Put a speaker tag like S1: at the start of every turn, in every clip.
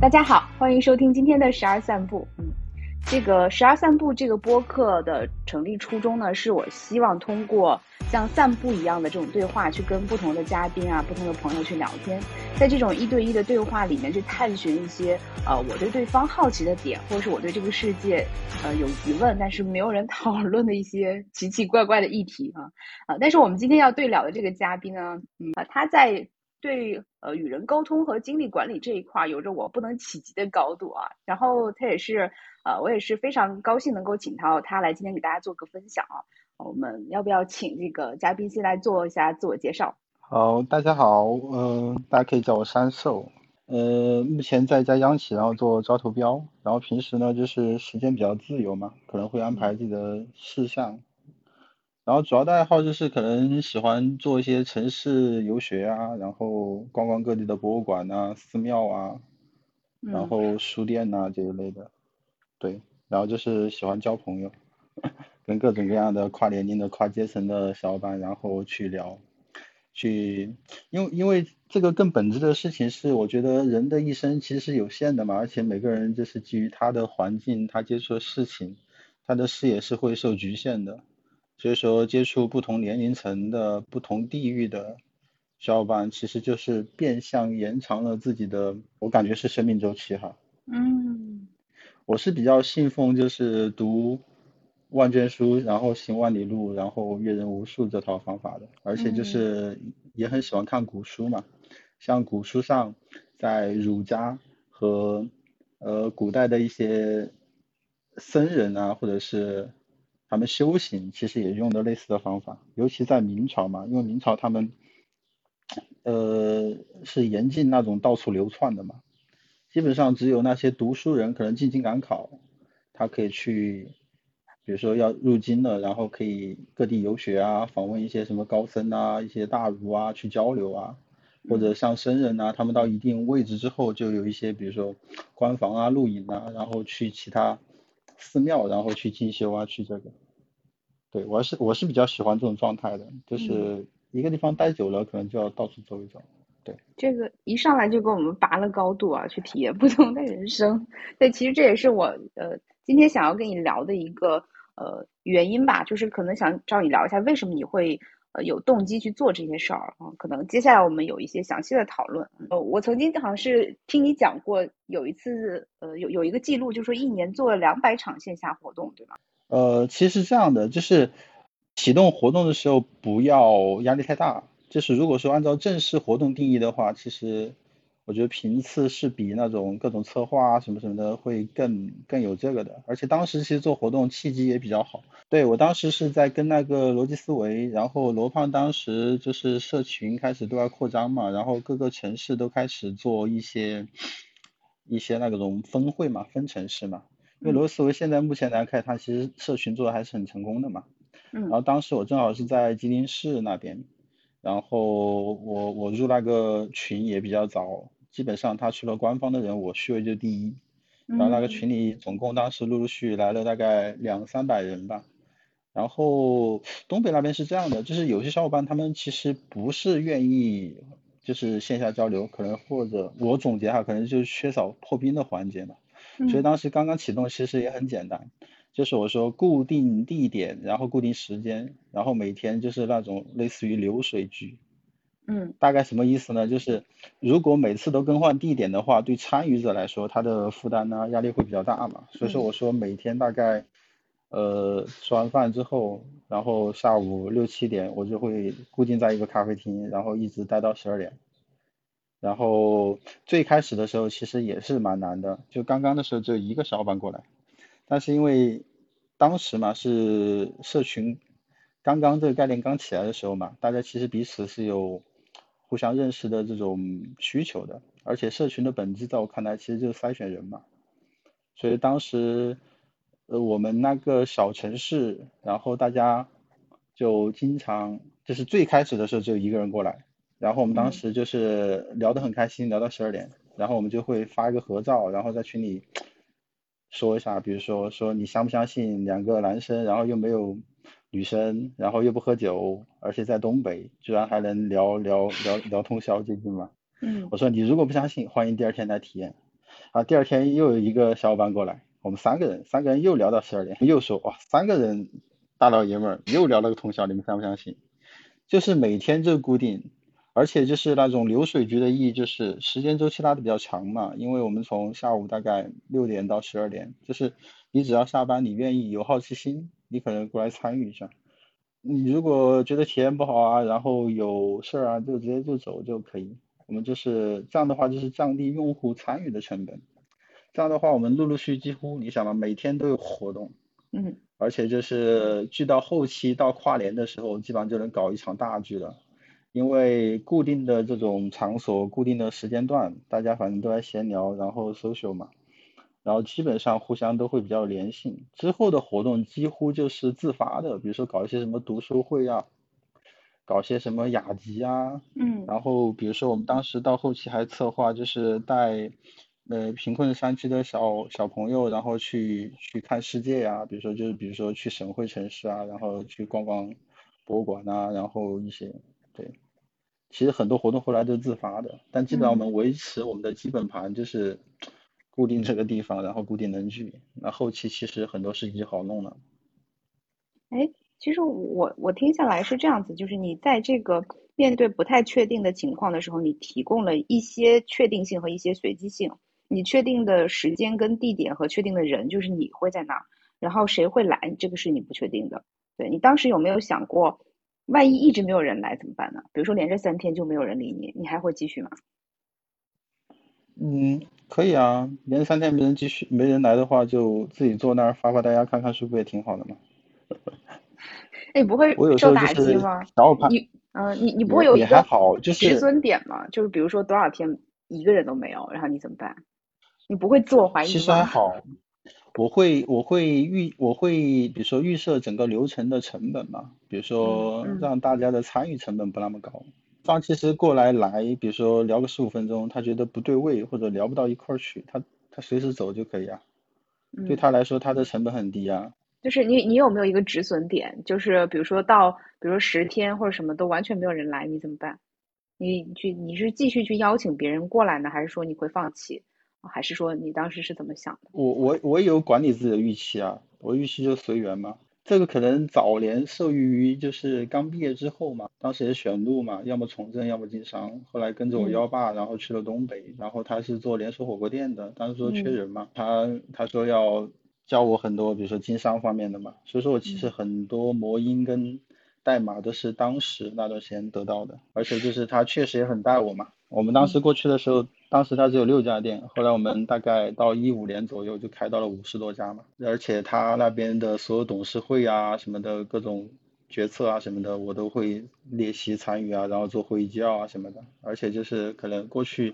S1: 大家好，欢迎收听今天的十二散步。嗯，这个十二散步这个播客的成立初衷呢，是我希望通过像散步一样的这种对话，去跟不同的嘉宾啊、不同的朋友去聊天，在这种一对一的对话里面去探寻一些呃我对对方好奇的点，或者是我对这个世界呃有疑问，但是没有人讨论的一些奇奇怪怪的议题啊啊！但是我们今天要对聊的这个嘉宾呢，嗯，他在。对，呃，与人沟通和精力管理这一块有着我不能企及的高度啊。然后他也是，呃，我也是非常高兴能够请到他来今天给大家做个分享啊。我们要不要请这个嘉宾先来做一下自我介绍？
S2: 好，大家好，呃，大家可以叫我山寿，呃，目前在一家央企，然后做招投标，然后平时呢就是时间比较自由嘛，可能会安排自己的事项。然后主要的爱好就是可能喜欢做一些城市游学啊，然后逛逛各地的博物馆啊、寺庙啊，然后书店呐这一类的，对，然后就是喜欢交朋友，跟各种各样的跨年龄的、跨阶层的小伙伴，然后去聊，去，因为因为这个更本质的事情是，我觉得人的一生其实是有限的嘛，而且每个人就是基于他的环境、他接触的事情，他的视野是会受局限的。所以说，接触不同年龄层的、不同地域的小伙伴，其实就是变相延长了自己的，我感觉是生命周期哈。
S1: 嗯。
S2: 我是比较信奉就是读万卷书，然后行万里路，然后阅人无数这套方法的，而且就是也很喜欢看古书嘛，像古书上在儒家和呃古代的一些僧人啊，或者是。他们修行其实也用的类似的方法，尤其在明朝嘛，因为明朝他们，呃，是严禁那种到处流窜的嘛，基本上只有那些读书人可能进京赶考，他可以去，比如说要入京了，然后可以各地游学啊，访问一些什么高僧啊，一些大儒啊去交流啊，或者像僧人啊，他们到一定位置之后，就有一些比如说官房啊、露营啊，然后去其他。寺庙，然后去进修啊，去这个，对我是我是比较喜欢这种状态的，就是一个地方待久了，可能就要到处走一走，对。
S1: 这个一上来就给我们拔了高度啊，去体验不同的人生，对，其实这也是我呃今天想要跟你聊的一个呃原因吧，就是可能想找你聊一下，为什么你会。呃，有动机去做这些事儿啊，可能接下来我们有一些详细的讨论。呃，我曾经好像是听你讲过，有一次，呃，有有一个记录，就是说一年做了两百场线下活动，对吧？
S2: 呃，其实是这样的，就是启动活动的时候不要压力太大，就是如果说按照正式活动定义的话，其实。我觉得频次是比那种各种策划啊什么什么的会更更有这个的，而且当时其实做活动契机也比较好。对我当时是在跟那个逻辑思维，然后罗胖当时就是社群开始对外扩张嘛，然后各个城市都开始做一些一些那种分会嘛，分城市嘛。因为罗辑思维现在目前来看，它其实社群做的还是很成功的嘛。
S1: 嗯。然
S2: 后当时我正好是在吉林市那边，然后我我入那个群也比较早。基本上他除了官方的人，我序位就第一。然后那个群里总共当时陆陆续续来了大概两三百人吧。然后东北那边是这样的，就是有些小伙伴他们其实不是愿意就是线下交流，可能或者我总结哈，可能就是缺少破冰的环节嘛。所以当时刚刚启动其实也很简单，就是我说固定地点，然后固定时间，然后每天就是那种类似于流水局。
S1: 嗯，
S2: 大概什么意思呢？就是如果每次都更换地点的话，对参与者来说，他的负担呢压力会比较大嘛。所以说我说每天大概，呃，吃完饭之后，然后下午六七点我就会固定在一个咖啡厅，然后一直待到十二点。然后最开始的时候其实也是蛮难的，就刚刚的时候只有一个小伙伴过来，但是因为当时嘛是社群刚刚这个概念刚起来的时候嘛，大家其实彼此是有。互相认识的这种需求的，而且社群的本质在我看来其实就是筛选人嘛，所以当时呃我们那个小城市，然后大家就经常就是最开始的时候只有一个人过来，然后我们当时就是聊得很开心，聊到十二点，然后我们就会发一个合照，然后在群里说一下，比如说说你相不相信两个男生，然后又没有。女生，然后又不喝酒，而且在东北，居然还能聊聊聊聊通宵，这句吗？
S1: 嗯。
S2: 我说你如果不相信，欢迎第二天来体验。啊，第二天又有一个小伙伴过来，我们三个人，三个人又聊到十二点，又说哇，三个人大老爷们儿又聊了个通宵，你们相不相信？就是每天就固定，而且就是那种流水局的意义就是时间周期拉的比较长嘛，因为我们从下午大概六点到十二点，就是你只要下班，你愿意有好奇心，你可能过来参与一下。你如果觉得体验不好啊，然后有事儿啊，就直接就走就可以。我们就是这样的话，就是降低用户参与的成本。这样的话，我们陆陆续几乎，你想嘛，每天都有活动，
S1: 嗯，
S2: 而且就是聚到后期到跨年的时候，基本上就能搞一场大聚了。因为固定的这种场所、固定的时间段，大家反正都在闲聊，然后 social 嘛。然后基本上互相都会比较联系，之后的活动几乎就是自发的，比如说搞一些什么读书会啊，搞些什么雅集啊，
S1: 嗯，
S2: 然后比如说我们当时到后期还策划就是带呃贫困山区的小小朋友，然后去去看世界呀，比如说就是比如说去省会城市啊，然后去逛逛博物馆啊，然后一些对，其实很多活动后来都是自发的，但基本上我们维持我们的基本盘就是。固定这个地方，然后固定人去，那后期其实很多事情就好弄了。
S1: 哎，其实我我听下来是这样子，就是你在这个面对不太确定的情况的时候，你提供了一些确定性和一些随机性。你确定的时间跟地点和确定的人，就是你会在那儿，然后谁会来，这个是你不确定的。对你当时有没有想过，万一一直没有人来怎么办呢？比如说连着三天就没有人理你，你还会继续吗？
S2: 嗯。可以啊，连三天没人继续没人来的话，就自己坐那儿发发呆呀，看看书不也挺好的吗？
S1: 你 不会受打击吗？你嗯，你你不会有一个止损点嘛？就是比如说多少天一个人都没有，然后你怎么办？你不会自我怀疑吗？
S2: 其实还好，我会我会预我会比如说预设整个流程的成本嘛，比如说让大家的参与成本不那么高。方其实过来来，比如说聊个十五分钟，他觉得不对位或者聊不到一块儿去，他他随时走就可以啊。对他来说，他的成本很低啊。
S1: 就是你你有没有一个止损点？就是比如说到，比如说十天或者什么都完全没有人来，你怎么办？你去你是继续去邀请别人过来呢，还是说你会放弃？还是说你当时是怎么想的？
S2: 我我我有管理自己的预期啊，我预期就随缘嘛。这个可能早年受益于就是刚毕业之后嘛，当时也选路嘛，要么从政，要么经商。后来跟着我幺爸，然后去了东北，然后他是做连锁火锅店的，当时说缺人嘛，他他说要教我很多，比如说经商方面的嘛。所以说我其实很多魔音跟代码都是当时那段时间得到的，而且就是他确实也很带我嘛。我们当时过去的时候。当时他只有六家店，后来我们大概到一五年左右就开到了五十多家嘛，而且他那边的所有董事会啊什么的各种决策啊什么的，我都会列席参与啊，然后做会议纪要啊什么的，而且就是可能过去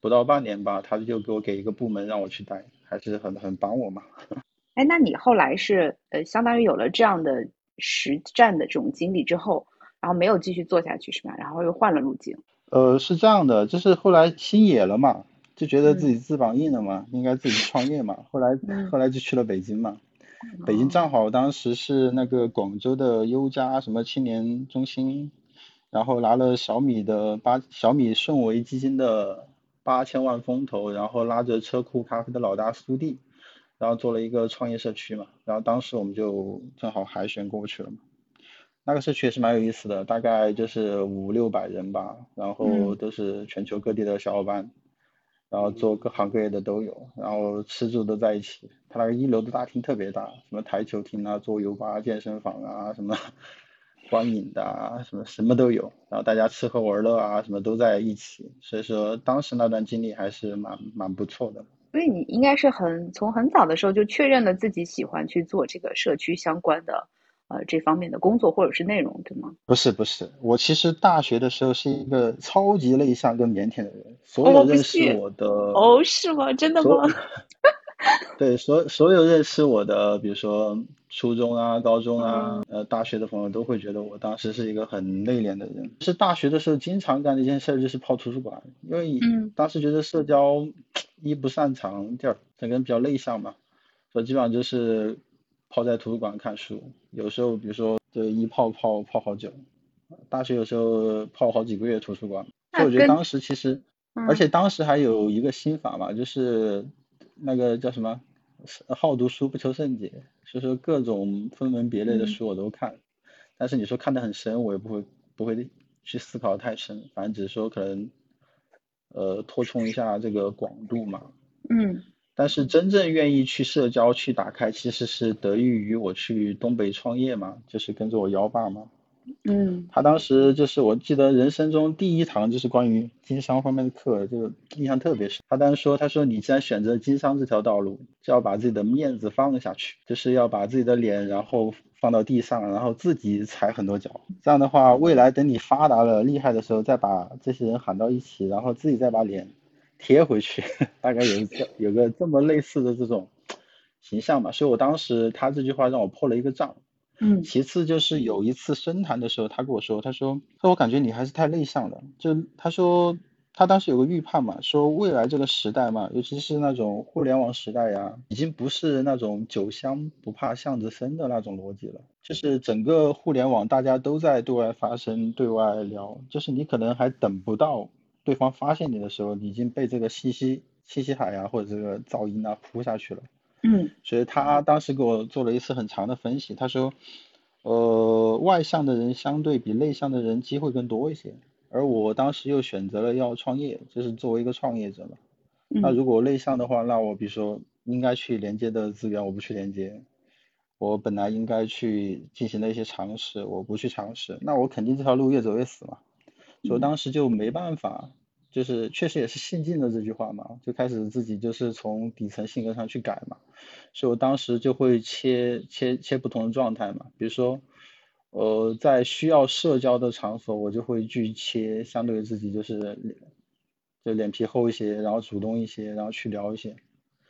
S2: 不到半年吧，他就给我给一个部门让我去带，还是很很帮我嘛。
S1: 哎，那你后来是呃相当于有了这样的实战的这种经历之后，然后没有继续做下去是吧？然后又换了路径。
S2: 呃，是这样的，就是后来心野了嘛，就觉得自己翅膀硬了嘛，应该自己创业嘛。后来后来就去了北京嘛，北京正好当时是那个广州的优家什么青年中心，然后拿了小米的八小米顺为基金的八千万风投，然后拉着车库咖啡的老大苏弟，然后做了一个创业社区嘛，然后当时我们就正好海选过去了嘛。那个社区也是蛮有意思的，大概就是五六百人吧，然后都是全球各地的小伙伴，然后做各行各业的都有，然后吃住都在一起。他那个一楼的大厅特别大，什么台球厅啊、桌游吧、健身房啊、什么 观影的啊，什么什么都有。然后大家吃喝玩乐啊，什么都在一起。所以说当时那段经历还是蛮蛮不错的。
S1: 所以你应该是很从很早的时候就确认了自己喜欢去做这个社区相关的。呃，这方面的工作或者是内容，对吗？
S2: 不是不是，我其实大学的时候是一个超级内向跟腼腆的人，所有认识我的
S1: 哦，是吗？真的吗？
S2: 对，所所有认识我的，比如说初中啊、高中啊、呃大学的朋友，都会觉得我当时是一个很内敛的人。是大学的时候经常干的一件事就是泡图书馆，因为当时觉得社交一不擅长，第二整个人比较内向嘛，所以基本上就是。泡在图书馆看书，有时候比如说就一泡泡泡好久，大学有时候泡好几个月图书馆。所以我觉得当时其实，而且当时还有一个心法嘛，就是那个叫什么，好读书不求甚解，所以说各种分门别类的书我都看，但是你说看得很深，我也不会不会去思考太深，反正只是说可能，呃，扩充一下这个广度嘛。
S1: 嗯。
S2: 但是真正愿意去社交去打开，其实是得益于我去东北创业嘛，就是跟着我幺爸嘛。
S1: 嗯。
S2: 他当时就是我记得人生中第一堂就是关于经商方面的课，就印象特别深。他当时说，他说你既然选择经商这条道路，就要把自己的面子放下去，就是要把自己的脸然后放到地上，然后自己踩很多脚。这样的话，未来等你发达了厉害的时候，再把这些人喊到一起，然后自己再把脸。贴回去，大概有个 有个这么类似的这种形象嘛，所以我当时他这句话让我破了一个账。
S1: 嗯。
S2: 其次就是有一次深谈的时候，他跟我说，他说，他说我感觉你还是太内向了。就他说他当时有个预判嘛，说未来这个时代嘛，尤其是那种互联网时代呀，已经不是那种酒香不怕巷子深的那种逻辑了，就是整个互联网大家都在对外发声、对外聊，就是你可能还等不到。对方发现你的时候，你已经被这个信息信息海啊，或者这个噪音啊扑下去了。
S1: 嗯。
S2: 所以他当时给我做了一次很长的分析，他说，呃，外向的人相对比内向的人机会更多一些，而我当时又选择了要创业，就是作为一个创业者嘛。那如果内向的话，那我比如说应该去连接的资源我不去连接，我本来应该去进行的一些尝试我不去尝试，那我肯定这条路越走越死嘛。所以当时就没办法。就是确实也是信进的这句话嘛，就开始自己就是从底层性格上去改嘛，所以我当时就会切切切不同的状态嘛，比如说，呃，在需要社交的场所，我就会去切相对于自己就是就脸皮厚一些，然后主动一些，然后去聊一些，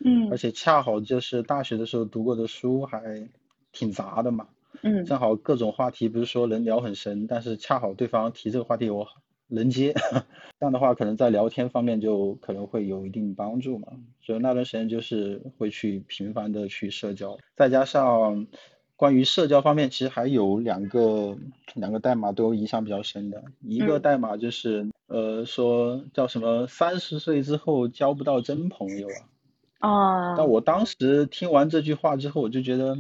S1: 嗯，
S2: 而且恰好就是大学的时候读过的书还挺杂的嘛，
S1: 嗯，
S2: 正好各种话题不是说能聊很深，但是恰好对方提这个话题我。能接，这样的话可能在聊天方面就可能会有一定帮助嘛。所以那段时间就是会去频繁的去社交，再加上关于社交方面，其实还有两个两个代码都影响比较深的。一个代码就是呃说叫什么三十岁之后交不到真朋友
S1: 啊。啊。
S2: 但我当时听完这句话之后，我就觉得，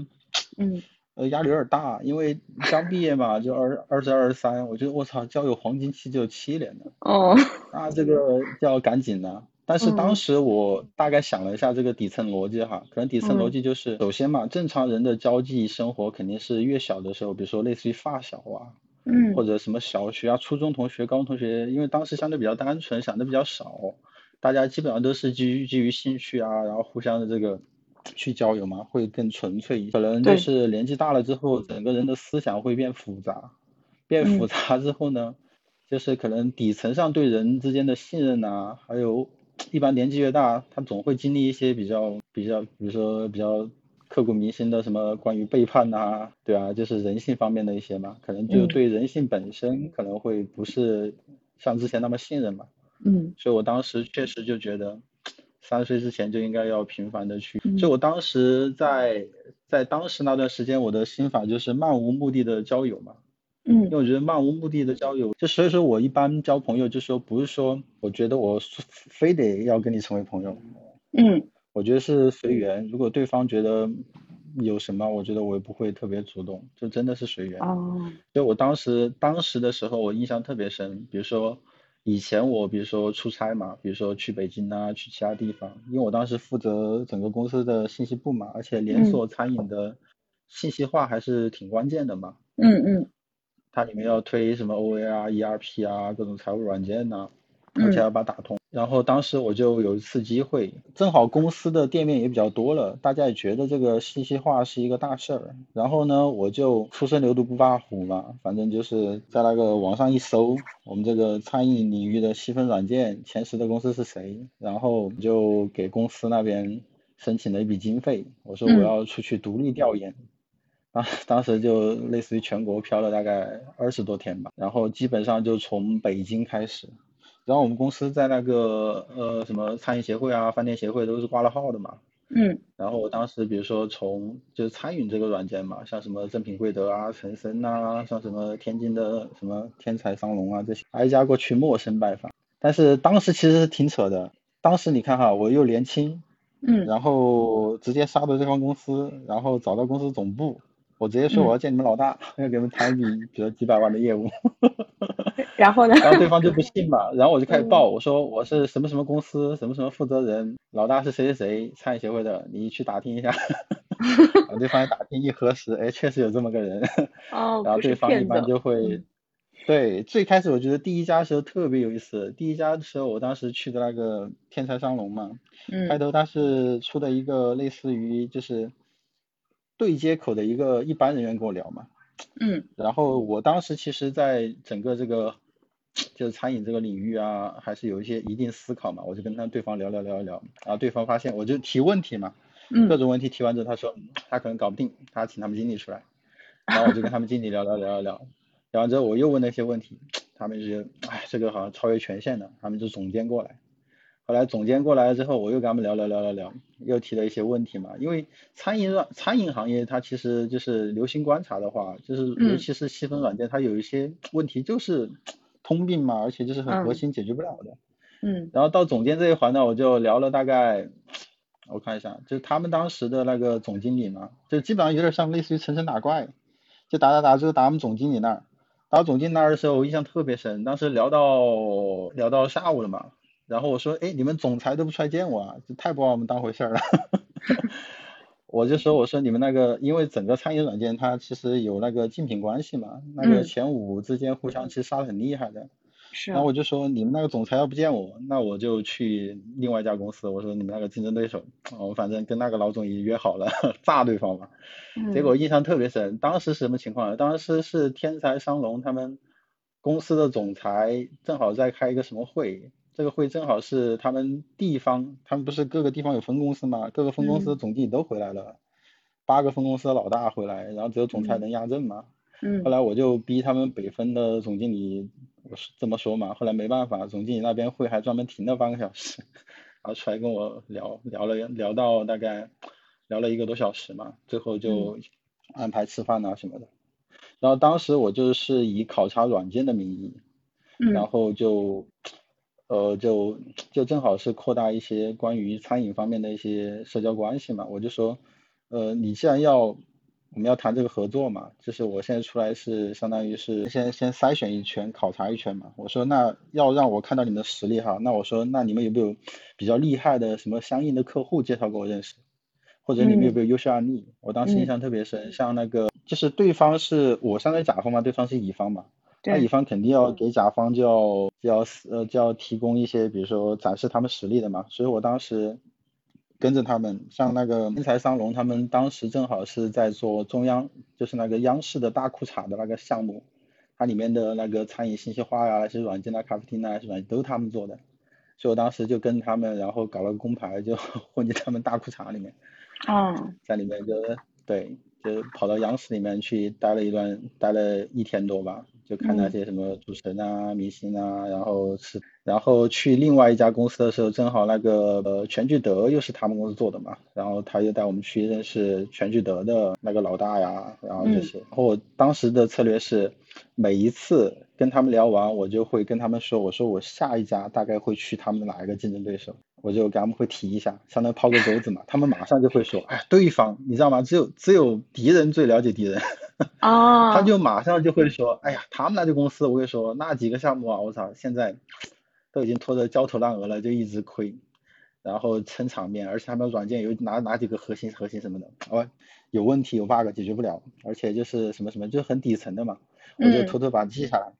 S1: 嗯。
S2: 呃，压力有点大，因为刚毕业嘛，就二二十二三，我觉得我操，交友黄金期只有七年的，
S1: 哦，
S2: 那这个就要赶紧的。但是当时我大概想了一下这个底层逻辑哈，可能底层逻辑就是，首先嘛，正常人的交际生活肯定是越小的时候，比如说类似于发小啊，
S1: 嗯，
S2: 或者什么小学啊、初中同学、高中同学，因为当时相对比较单纯，想的比较少，大家基本上都是基于基于兴趣啊，然后互相的这个。去交友嘛，会更纯粹一些。可能就是年纪大了之后，整个人的思想会变复杂，变复杂之后呢，就是可能底层上对人之间的信任呐，还有一般年纪越大，他总会经历一些比较比较，比如说比较刻骨铭心的什么关于背叛呐，对啊，就是人性方面的一些嘛，可能就对人性本身可能会不是像之前那么信任嘛。
S1: 嗯。
S2: 所以我当时确实就觉得。三十岁之前就应该要频繁的去，就我当时在在当时那段时间，我的心法就是漫无目的的交友嘛，
S1: 嗯，
S2: 因为我觉得漫无目的的交友，就所以说我一般交朋友就说不是说我觉得我非得要跟你成为朋友，
S1: 嗯，
S2: 我觉得是随缘，如果对方觉得有什么，我觉得我也不会特别主动，就真的是随缘。
S1: 哦，
S2: 就我当时当时的时候，我印象特别深，比如说。以前我比如说出差嘛，比如说去北京啊，去其他地方，因为我当时负责整个公司的信息部嘛，而且连锁餐饮的信息化还是挺关键的嘛。
S1: 嗯嗯。
S2: 它里面要推什么 OA 啊、ERP 啊，各种财务软件呐。而且要把打通，然后当时我就有一次机会，正好公司的店面也比较多了，大家也觉得这个信息化是一个大事儿，然后呢，我就初生牛犊不怕虎嘛，反正就是在那个网上一搜，我们这个餐饮领域的细分软件前十的公司是谁，然后就给公司那边申请了一笔经费，我说我要出去独立调研，啊当时就类似于全国飘了大概二十多天吧，然后基本上就从北京开始。然后我们公司在那个呃什么餐饮协会啊、饭店协会都是挂了号的嘛。
S1: 嗯。
S2: 然后我当时比如说从就是餐饮这个软件嘛，像什么正品贵德啊、陈森呐，像什么天津的什么天才商龙啊这些，挨家过去陌生拜访。但是当时其实是挺扯的，当时你看哈，我又年轻，
S1: 嗯，
S2: 然后直接杀到对方公司，然后找到公司总部，我直接说我要见你们老大，要给你们谈一笔比如几百万的业务。
S1: 然后呢？
S2: 然后对方就不信嘛，然后我就开始报，我说我是什么什么公司，什么什么负责人，老大是谁谁谁，餐饮协会的，你去打听一下。然后对方一打听一核实，哎，确实有这么个人。
S1: 哦，
S2: 然后对方一般就会，对，最开始我觉得第一家的时候特别有意思，第一家的时候我当时去的那个天才商龙嘛，
S1: 嗯，
S2: 开头他是出的一个类似于就是对接口的一个一般人员跟我聊嘛，
S1: 嗯，
S2: 然后我当时其实在整个这个。就是餐饮这个领域啊，还是有一些一定思考嘛。我就跟他对方聊聊聊聊，然后对方发现我就提问题嘛，各种问题提完之后，他说他可能搞不定，他请他们经理出来，然后我就跟他们经理聊聊聊聊聊，聊完之后我又问了一些问题，他们就觉得哎这个好像超越权限了，他们就总监过来，后来总监过来之后，我又跟他们聊聊聊聊聊，又提了一些问题嘛，因为餐饮软餐饮行业它其实就是留心观察的话，就是尤其是细分软件，它有一些问题就是。通病嘛，而且就是很核心，解决不了的。
S1: 嗯。
S2: 然后到总监这一环呢，我就聊了大概，我看一下，就是他们当时的那个总经理嘛，就基本上有点像类似于层层打怪，就打打打，就打我们总经理那儿。打总经理那儿的时候，我印象特别深，当时聊到聊到下午了嘛，然后我说，哎，你们总裁都不出来见我啊，这太不把我们当回事儿了。我就说，我说你们那个，因为整个餐饮软件它其实有那个竞品关系嘛，那个前五之间互相其实杀的很厉害的。
S1: 是。
S2: 然后我就说，你们那个总裁要不见我，那我就去另外一家公司。我说你们那个竞争对手，我反正跟那个老总也约好了，炸对方嘛。结果印象特别深，当时是什么情况？当时是天才商龙他们公司的总裁正好在开一个什么会。这个会正好是他们地方，他们不是各个地方有分公司嘛？各个分公司的总经理都回来了，八个分公司的老大回来，然后只有总裁能压阵嘛。
S1: 嗯。
S2: 后来我就逼他们北分的总经理，我是这么说嘛。后来没办法，总经理那边会还专门停了半个小时，然后出来跟我聊聊了聊到大概聊了一个多小时嘛，最后就安排吃饭啊什么的。然后当时我就是以考察软件的名义，然后就。呃，就就正好是扩大一些关于餐饮方面的一些社交关系嘛，我就说，呃，你既然要我们要谈这个合作嘛，就是我现在出来是相当于是先先筛选一圈，考察一圈嘛。我说那要让我看到你们的实力哈，那我说那你们有没有比较厉害的什么相应的客户介绍给我认识，或者你们有没有优秀案例？我当时印象特别深，像那个就是对方是我相当于甲方嘛，对方是乙方嘛。那乙方肯定要给甲方就要就要呃就要提供一些，比如说展示他们实力的嘛。所以我当时跟着他们，像那个天才商龙，他们当时正好是在做中央，就是那个央视的大裤衩的那个项目，它里面的那个餐饮信息化呀，那些软件啊，咖啡厅啊，是吧，都是他们做的。所以我当时就跟他们，然后搞了个工牌，就 混进他们大裤衩里面。
S1: 哦。
S2: 在里面就对，就跑到央视里面去待了一段，待了一天多吧。就看那些什么主持人啊、明星啊，然后是，然后去另外一家公司的时候，正好那个呃全聚德又是他们公司做的嘛，然后他又带我们去认识全聚德的那个老大呀，然后这些。然后我当时的策略是，每一次跟他们聊完，我就会跟他们说，我说我下一家大概会去他们哪一个竞争对手，我就给他们会提一下，相当于抛个钩子嘛，他们马上就会说，哎，对方你知道吗？只有只有敌人最了解敌人。
S1: 哦，
S2: 他就马上就会说，哎呀，他们那家公司，我跟你说，那几个项目啊，我操，现在都已经拖得焦头烂额了，就一直亏，然后撑场面，而且他们软件有哪哪几个核心核心什么的，哦，有问题有 bug 解决不了，而且就是什么什么，就很底层的嘛，我就偷偷把它记下来，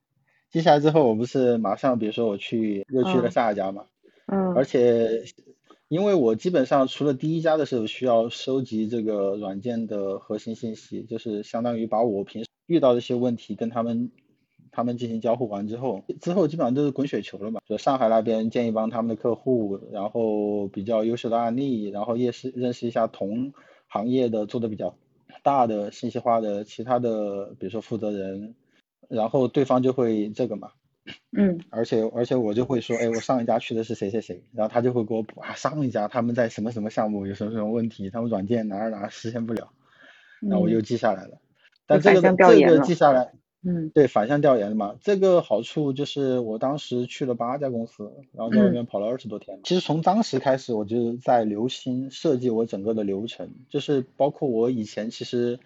S2: 记下来之后，我不是马上，比如说我去又去了下一家嘛，
S1: 嗯，
S2: 而且。因为我基本上除了第一家的时候需要收集这个软件的核心信息，就是相当于把我平时遇到的一些问题跟他们他们进行交互完之后，之后基本上都是滚雪球了嘛。就上海那边建议帮他们的客户，然后比较优秀的案例，然后也是认识一下同行业的做的比较大的信息化的其他的，比如说负责人，然后对方就会这个嘛。
S1: 嗯，
S2: 而且而且我就会说，哎，我上一家去的是谁谁谁，然后他就会给我补啊，上一家他们在什么什么项目有什么什么问题，他们软件哪儿哪儿实现不了，那我又记下来了。但这个这个记下来，
S1: 嗯。
S2: 对，反向调研的嘛，这个好处就是我当时去了八家公司，然后在外面跑了二十多天。其实从当时开始，我就在留心设计我整个的流程，就是包括我以前其实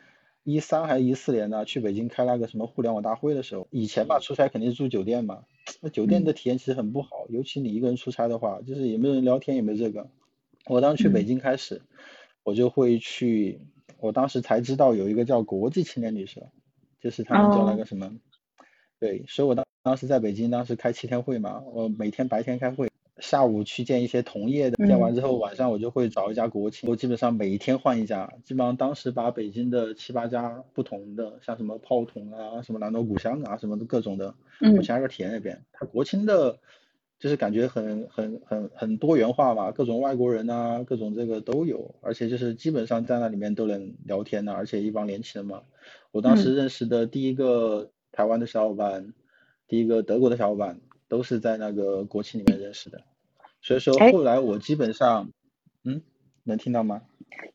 S2: 一三还是一四年呢，去北京开那个什么互联网大会的时候，以前吧出差肯定是住酒店嘛，那酒店的体验其实很不好，尤其你一个人出差的话，就是也没有人聊天，也没有这个。我当时去北京开始，我就会去，我当时才知道有一个叫国际青年旅社。就是他们叫那个什么，对，所以我当当时在北京，当时开七天会嘛，我每天白天开会，下午去见一些同业的，见完之后晚上我就会找一家国企，我基本上每一天换一家，基本上当时把北京的七八家不同的，像什么泡桐啊，什么南锣鼓巷啊，什么的各种的，我全挨个体验一遍。他国青的，就是感觉很很很很多元化吧，各种外国人啊，各种这个都有，而且就是基本上在那里面都能聊天的，而且一帮年轻人嘛。我当时认识的第一个台湾的小伙伴，第一个德国的小伙伴，都是在那个国企里面认识的。所以说后来我基本上，嗯，能听到吗？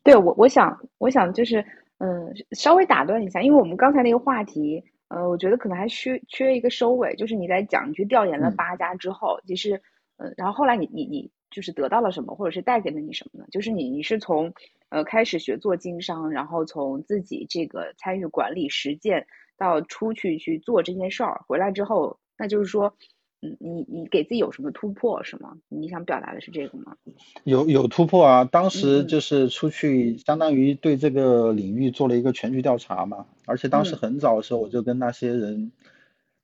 S1: 对我，我想，我想就是，嗯，稍微打断一下，因为我们刚才那个话题，呃，我觉得可能还缺缺一个收尾，就是你在讲你去调研了八家之后，其实，嗯，然后后来你你你就是得到了什么，或者是带给了你什么呢？就是你你是从。呃，开始学做经商，然后从自己这个参与管理实践到出去去做这件事儿，回来之后，那就是说，嗯，你你给自己有什么突破是吗？你想表达的是这个吗？
S2: 有有突破啊！当时就是出去，相当于对这个领域做了一个全局调查嘛，而且当时很早的时候，我就跟那些人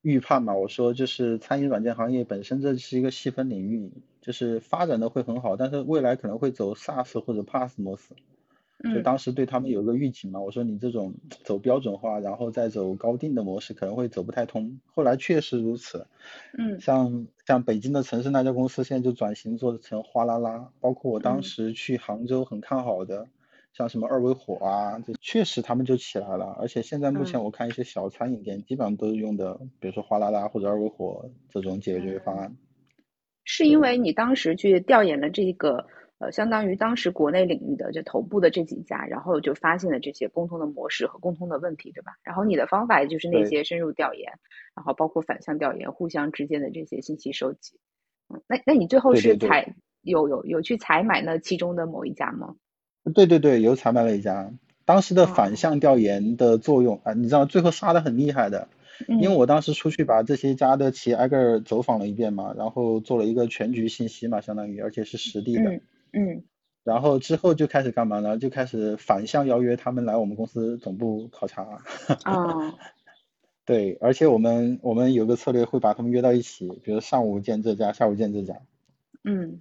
S2: 预判嘛，我说就是餐饮软件行业本身这是一个细分领域，就是发展的会很好，但是未来可能会走 SaaS 或者 PaaS 模式。就当时对他们有个预警嘛，我说你这种走标准化，然后再走高定的模式可能会走不太通。后来确实如此，
S1: 嗯，
S2: 像像北京的城市那家公司现在就转型做成哗啦啦，包括我当时去杭州很看好的，像什么二维火啊，这确实他们就起来了。而且现在目前我看一些小餐饮店基本上都是用的，比如说哗啦啦或者二维火这种解决方案。
S1: 是因为你当时去调研了这个。呃，相当于当时国内领域的就头部的这几家，然后就发现了这些共通的模式和共通的问题，对吧？然后你的方法也就是那些深入调研，然后包括反向调研，互相之间的这些信息收集。嗯，那那你最后是采有有有去采买那其中的某一家吗？
S2: 对对对，有采买了一家。当时的反向调研的作用啊，你知道最后杀的很厉害的，因为我当时出去把这些家的企业挨个走访了一遍嘛，然后做了一个全局信息嘛，相当于而且是实地的。
S1: 嗯，
S2: 然后之后就开始干嘛呢？就开始反向邀约他们来我们公司总部考察。
S1: 啊，
S2: 对，而且我们我们有个策略会把他们约到一起，比如上午见这家，下午见这家。
S1: 嗯。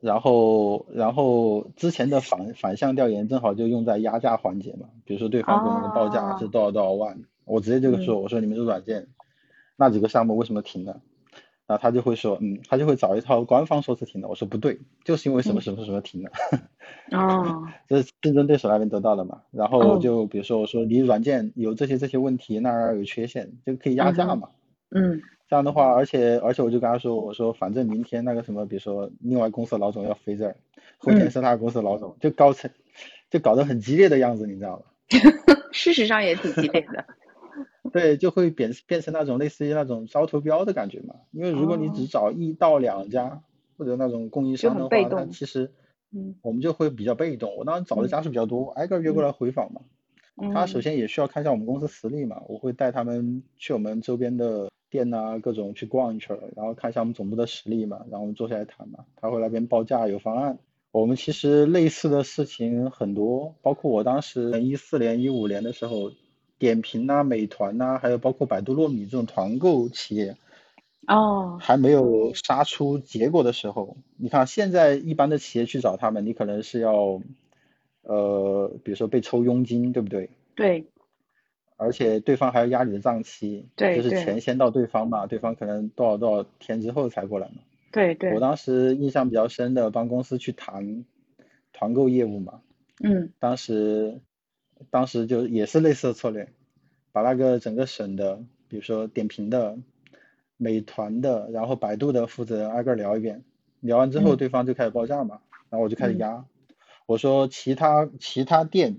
S2: 然后然后之前的反反向调研正好就用在压价环节嘛，比如说对方给我们的报价是多少多少万，我直接就说我说你们这软件那几个项目为什么停了？然后他就会说，嗯，他就会找一套官方说是停的。我说不对，就是因为什么什么什么停的。
S1: 哦。
S2: 这是竞争对手那边得到的嘛？然后就比如说我说你软件有这些这些问题，那儿有缺陷，就可以压价嘛。
S1: 嗯。
S2: 这样的话，而且而且我就跟他说，我说反正明天那个什么，比如说另外公司的老总要飞这儿，后天是他公司的老总，就高层就搞得很激烈的样子，你知道吗？
S1: 事实上也挺激烈的。
S2: 对，就会变变成那种类似于那种招投标的感觉嘛。因为如果你只找一到两家或者那种供应商的话，那其实，
S1: 嗯，
S2: 我们就会比较被动。我当时找的家属比较多，挨个约过来回访嘛。他首先也需要看一下我们公司实力嘛。我会带他们去我们周边的店啊，各种去逛一圈，然后看一下我们总部的实力嘛。然后我们坐下来谈嘛。他会那边报价有方案。我们其实类似的事情很多，包括我当时一四年、一五年的时候。点评呐，美团呐，还有包括百度糯米这种团购企业，
S1: 哦，
S2: 还没有杀出结果的时候，你看现在一般的企业去找他们，你可能是要，呃，比如说被抽佣金，对不对？
S1: 对。
S2: 而且对方还要压你的账期，
S1: 对，
S2: 就是钱先到对方嘛，对方可能多少多少天之后才过来嘛。
S1: 对对。
S2: 我当时印象比较深的，帮公司去谈团购业务嘛。
S1: 嗯。
S2: 当时。当时就也是类似的策略，把那个整个省的，比如说点评的、美团的，然后百度的负责人挨个聊一遍，聊完之后对方就开始报价嘛，然后我就开始压，我说其他其他店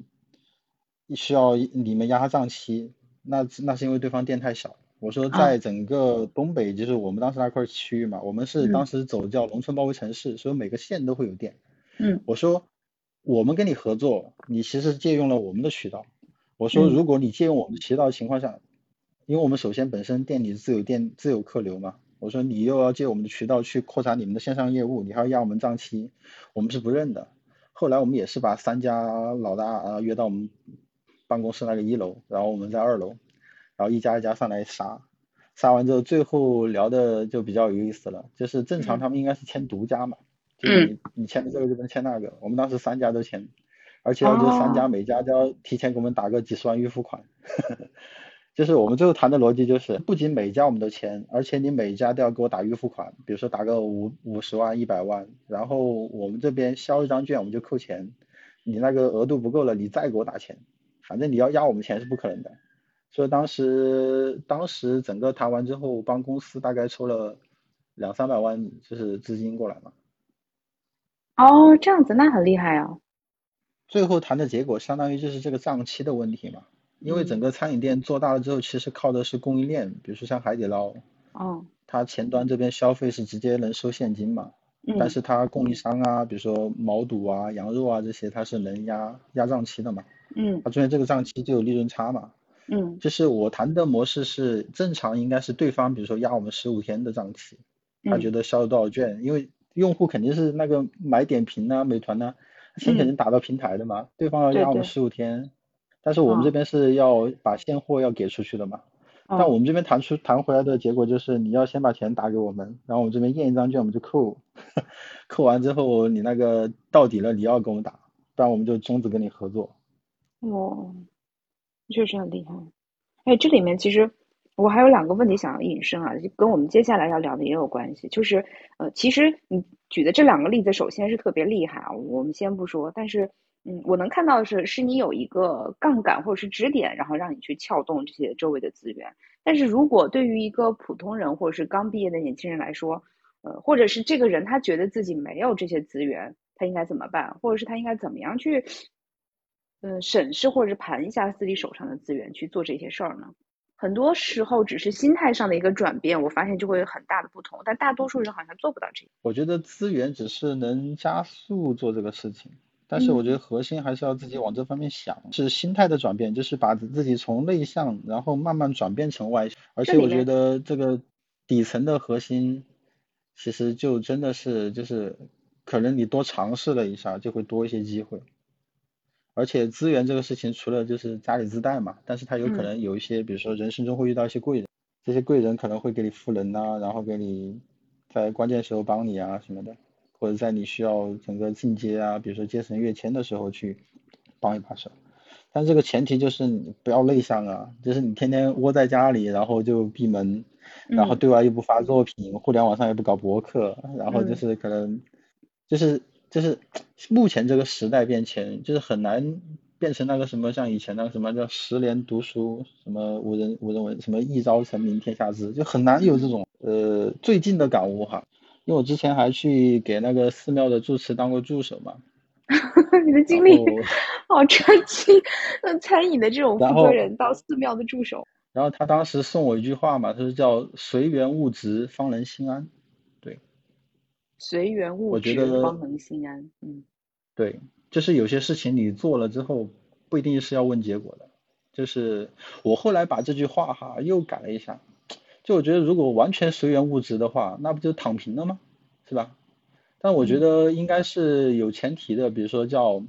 S2: 需要你们压账期，那那是因为对方店太小。我说在整个东北，就是我们当时那块区域嘛，我们是当时走叫农村包围城市，所以每个县都会有店。
S1: 嗯，
S2: 我说我们跟你合作，你其实借用了我们的渠道。我说如果你借用我们渠道的情况下，因为我们首先本身店里自有店自有客流嘛，我说你又要借我们的渠道去扩展你们的线上业务，你还要压我们账期，我们是不认的。后来我们也是把三家老大啊约到我们办公室那个一楼，然后我们在二楼。然后一家一家上来杀，杀完之后，最后聊的就比较有意思了。就是正常他们应该是签独家嘛，就是你你签的这个就能签那个。我们当时三家都签，而且这三家每家都要提前给我们打个几十万预付款。就是我们最后谈的逻辑就是，不仅每家我们都签，而且你每家都要给我打预付款，比如说打个五五十万、一百万，然后我们这边销一张券我们就扣钱，你那个额度不够了，你再给我打钱，反正你要压我们钱是不可能的。所以当时，当时整个谈完之后，帮公司大概抽了两三百万，就是资金过来嘛。
S1: 哦，这样子，那很厉害啊。
S2: 最后谈的结果，相当于就是这个账期的问题嘛。因为整个餐饮店做大了之后，其实靠的是供应链，比如说像海底捞。
S1: 哦。
S2: 它前端这边消费是直接能收现金嘛？
S1: 嗯。
S2: 但是它供应商啊，比如说毛肚啊、羊肉啊这些，它是能压压账期的嘛？
S1: 嗯。
S2: 它中间这个账期就有利润差嘛？
S1: 嗯，
S2: 就是我谈的模式是正常，应该是对方比如说压我们十五天的账期，他觉得销了多少券，因为用户肯定是那个买点评啊、美团呐，钱肯定打到平台的嘛，对方要压我们十五天，但是我们这边是要把现货要给出去的嘛，但我们这边谈出谈回来的结果就是你要先把钱打给我们，然后我们这边验一张券我们就扣，扣完之后你那个到底了你要跟我们打，不然我们就终止跟你合作。
S1: 哦。确实很厉害，哎，这里面其实我还有两个问题想要引申啊，跟我们接下来要聊的也有关系。就是呃，其实你举的这两个例子，首先是特别厉害啊，我们先不说，但是嗯，我能看到的是，是你有一个杠杆或者是支点，然后让你去撬动这些周围的资源。但是如果对于一个普通人或者是刚毕业的年轻人来说，呃，或者是这个人他觉得自己没有这些资源，他应该怎么办？或者是他应该怎么样去？呃，审视或者是盘一下自己手上的资源去做这些事儿呢？很多时候只是心态上的一个转变，我发现就会有很大的不同。但大多数人好像做不到这。
S2: 我觉得资源只是能加速做这个事情，但是我觉得核心还是要自己往这方面想，是心态的转变，就是把自己从内向，然后慢慢转变成外向。而且我觉得这个底层的核心，其实就真的是就是，可能你多尝试了一下，就会多一些机会。而且资源这个事情，除了就是家里自带嘛，但是他有可能有一些，比如说人生中会遇到一些贵人，这些贵人可能会给你赋能呐，然后给你在关键时候帮你啊什么的，或者在你需要整个进阶啊，比如说阶层跃迁的时候去帮一把手。但这个前提就是你不要内向啊，就是你天天窝在家里，然后就闭门，然后对外又不发作品，互联网上也不搞博客，然后就是可能就是。就是目前这个时代变迁，就是很难变成那个什么像以前那个什么叫十年读书，什么无人无人闻，什么一朝成名天下知，就很难有这种呃最近的感悟哈。因为我之前还去给那个寺庙的住持当过助手嘛。
S1: 你的经历 好传奇，那餐饮的这种负责人到寺庙的助手。
S2: 然后他当时送我一句话嘛，他说叫随缘物质方能心安。
S1: 随缘物质方能心安。嗯，
S2: 对，就是有些事情你做了之后，不一定是要问结果的。就是我后来把这句话哈又改了一下，就我觉得如果完全随缘物质的话，那不就躺平了吗？是吧？但我觉得应该是有前提的，比如说叫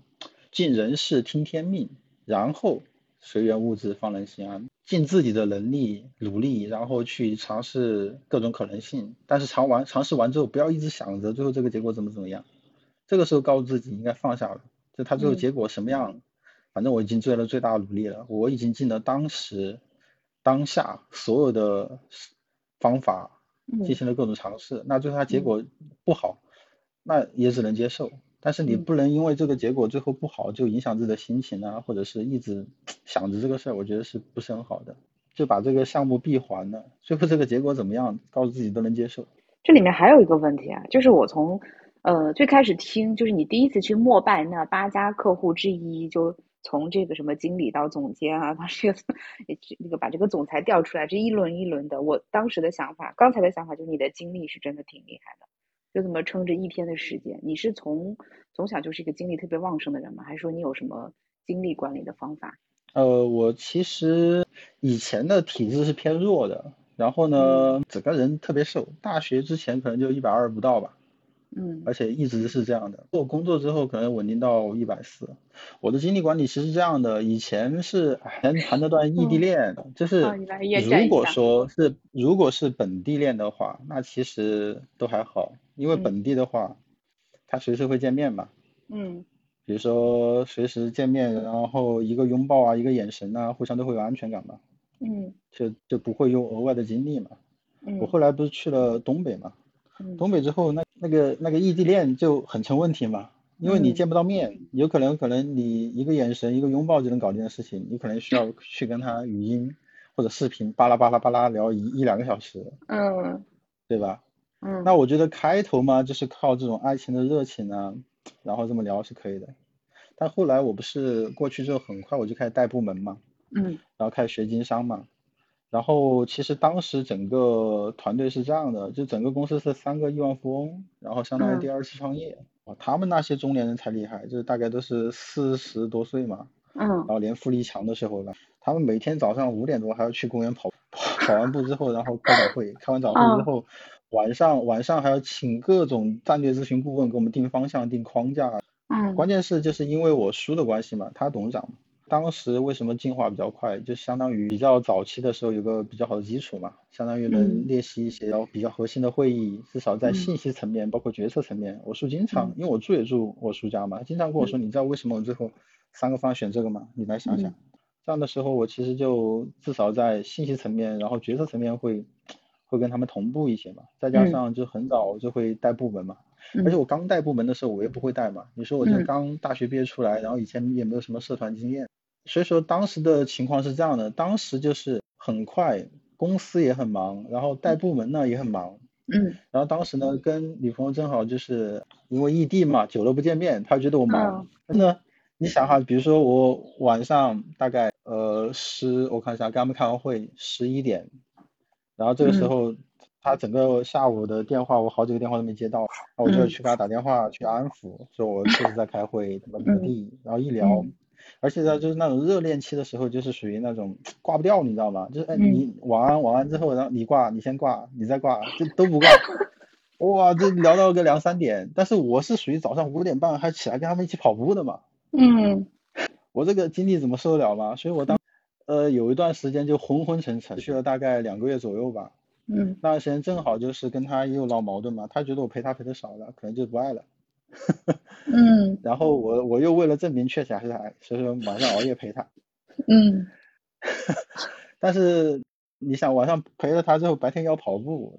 S2: 尽人事听天命，然后随缘物质方能心安。尽自己的能力努力，然后去尝试各种可能性。但是尝完尝试完之后，不要一直想着最后这个结果怎么怎么样。这个时候告诉自己应该放下了。就他最后结果什么样，反正我已经做了最大努力了。我已经尽了当时当下所有的方法，进行了各种尝试。那最后他结果不好，那也只能接受。但是你不能因为这个结果最后不好就影响自己的心情啊，或者是一直 想着这个事儿，我觉得是不是很好的？就把这个项目闭环了，最后这个结果怎么样，告诉自己都能接受。
S1: 这里面还有一个问题啊，就是我从呃最开始听，就是你第一次去膜拜那八家客户之一，就从这个什么经理到总监啊，把这个那个把这个总裁调出来，这一轮一轮的。我当时的想法，刚才的想法就是你的经历是真的挺厉害的，就这么撑着一天的时间。你是从从小就是一个精力特别旺盛的人吗？还是说你有什么精力管理的方法？
S2: 呃，我其实以前的体质是偏弱的，然后呢，整个人特别瘦，大学之前可能就一百二不到吧。
S1: 嗯，
S2: 而且一直是这样的。做工作之后可能稳定到一百四。我的精力管理其实是这样的，以前是前谈那段异地恋，就是如果说是如果是本地恋的话，那其实都还好，因为本地的话，他随时会见面嘛。
S1: 嗯。
S2: 比如说随时见面，然后一个拥抱啊，一个眼神啊，互相都会有安全感嘛。
S1: 嗯。
S2: 就就不会用额外的精力嘛。
S1: 嗯。
S2: 我后来不是去了东北嘛。
S1: 嗯。
S2: 东北之后那。那个那个异地恋就很成问题嘛，因为你见不到面，有可能可能你一个眼神一个拥抱就能搞定的事情，你可能需要去跟他语音或者视频巴拉巴拉巴拉聊一一两个小时，
S1: 嗯，
S2: 对吧？
S1: 嗯，
S2: 那我觉得开头嘛就是靠这种爱情的热情啊，然后这么聊是可以的，但后来我不是过去之后很快我就开始带部门嘛，
S1: 嗯，
S2: 然后开始学经商嘛。然后其实当时整个团队是这样的，就整个公司是三个亿万富翁，然后相当于第二次创业。啊，他们那些中年人才厉害，就是大概都是四十多岁嘛。
S1: 嗯。然
S2: 后连富力强的时候呢，他们每天早上五点多还要去公园跑，跑完步之后，然后开早会，开完早会之后，晚上晚上还要请各种战略咨询顾问给我们定方向、定框架。
S1: 嗯。
S2: 关键是就是因为我叔的关系嘛，他董事长。当时为什么进化比较快？就相当于比较早期的时候有个比较好的基础嘛，相当于能练习一些比较核心的会议，至少在信息层面，包括决策层面。我叔经常，因为我住也住我叔家嘛，经常跟我说，你知道为什么我最后三个方选这个吗？你来想想。这样的时候，我其实就至少在信息层面，然后决策层面会会跟他们同步一些嘛。再加上就很早就会带部门嘛，而且我刚带部门的时候我也不会带嘛。你说我这刚大学毕业出来，然后以前也没有什么社团经验。所以说当时的情况是这样的，当时就是很快，公司也很忙，然后带部门呢也很忙，
S1: 嗯，
S2: 然后当时呢跟女朋友正好就是因为异地嘛，久了不见面，她觉得我忙，那你想哈，比如说我晚上大概呃十，我看一下，跟他们开完会十一点，然后这个时候他整个下午的电话我好几个电话都没接到，那我就去给他打电话去安抚，说我确实在开会，怎么怎么地，然后一聊。而且呢，就是那种热恋期的时候，就是属于那种挂不掉，你知道吗？就是哎，你晚安晚安之后，然后你挂，你先挂，你再挂，就都不挂。哇，这聊到个两三点。但是我是属于早上五点半还起来跟他们一起跑步的嘛。
S1: 嗯。
S2: 我这个精力怎么受得了嘛？所以我当呃有一段时间就昏昏沉沉，去了大概两个月左右吧。
S1: 嗯。
S2: 那段时间正好就是跟他也有闹矛盾嘛，他觉得我陪他陪的少了，可能就不爱了。
S1: 嗯，
S2: 然后我我又为了证明确实还是爱，所以说晚上熬夜陪他。
S1: 嗯，
S2: 但是你想晚上陪了他之后，白天要跑步，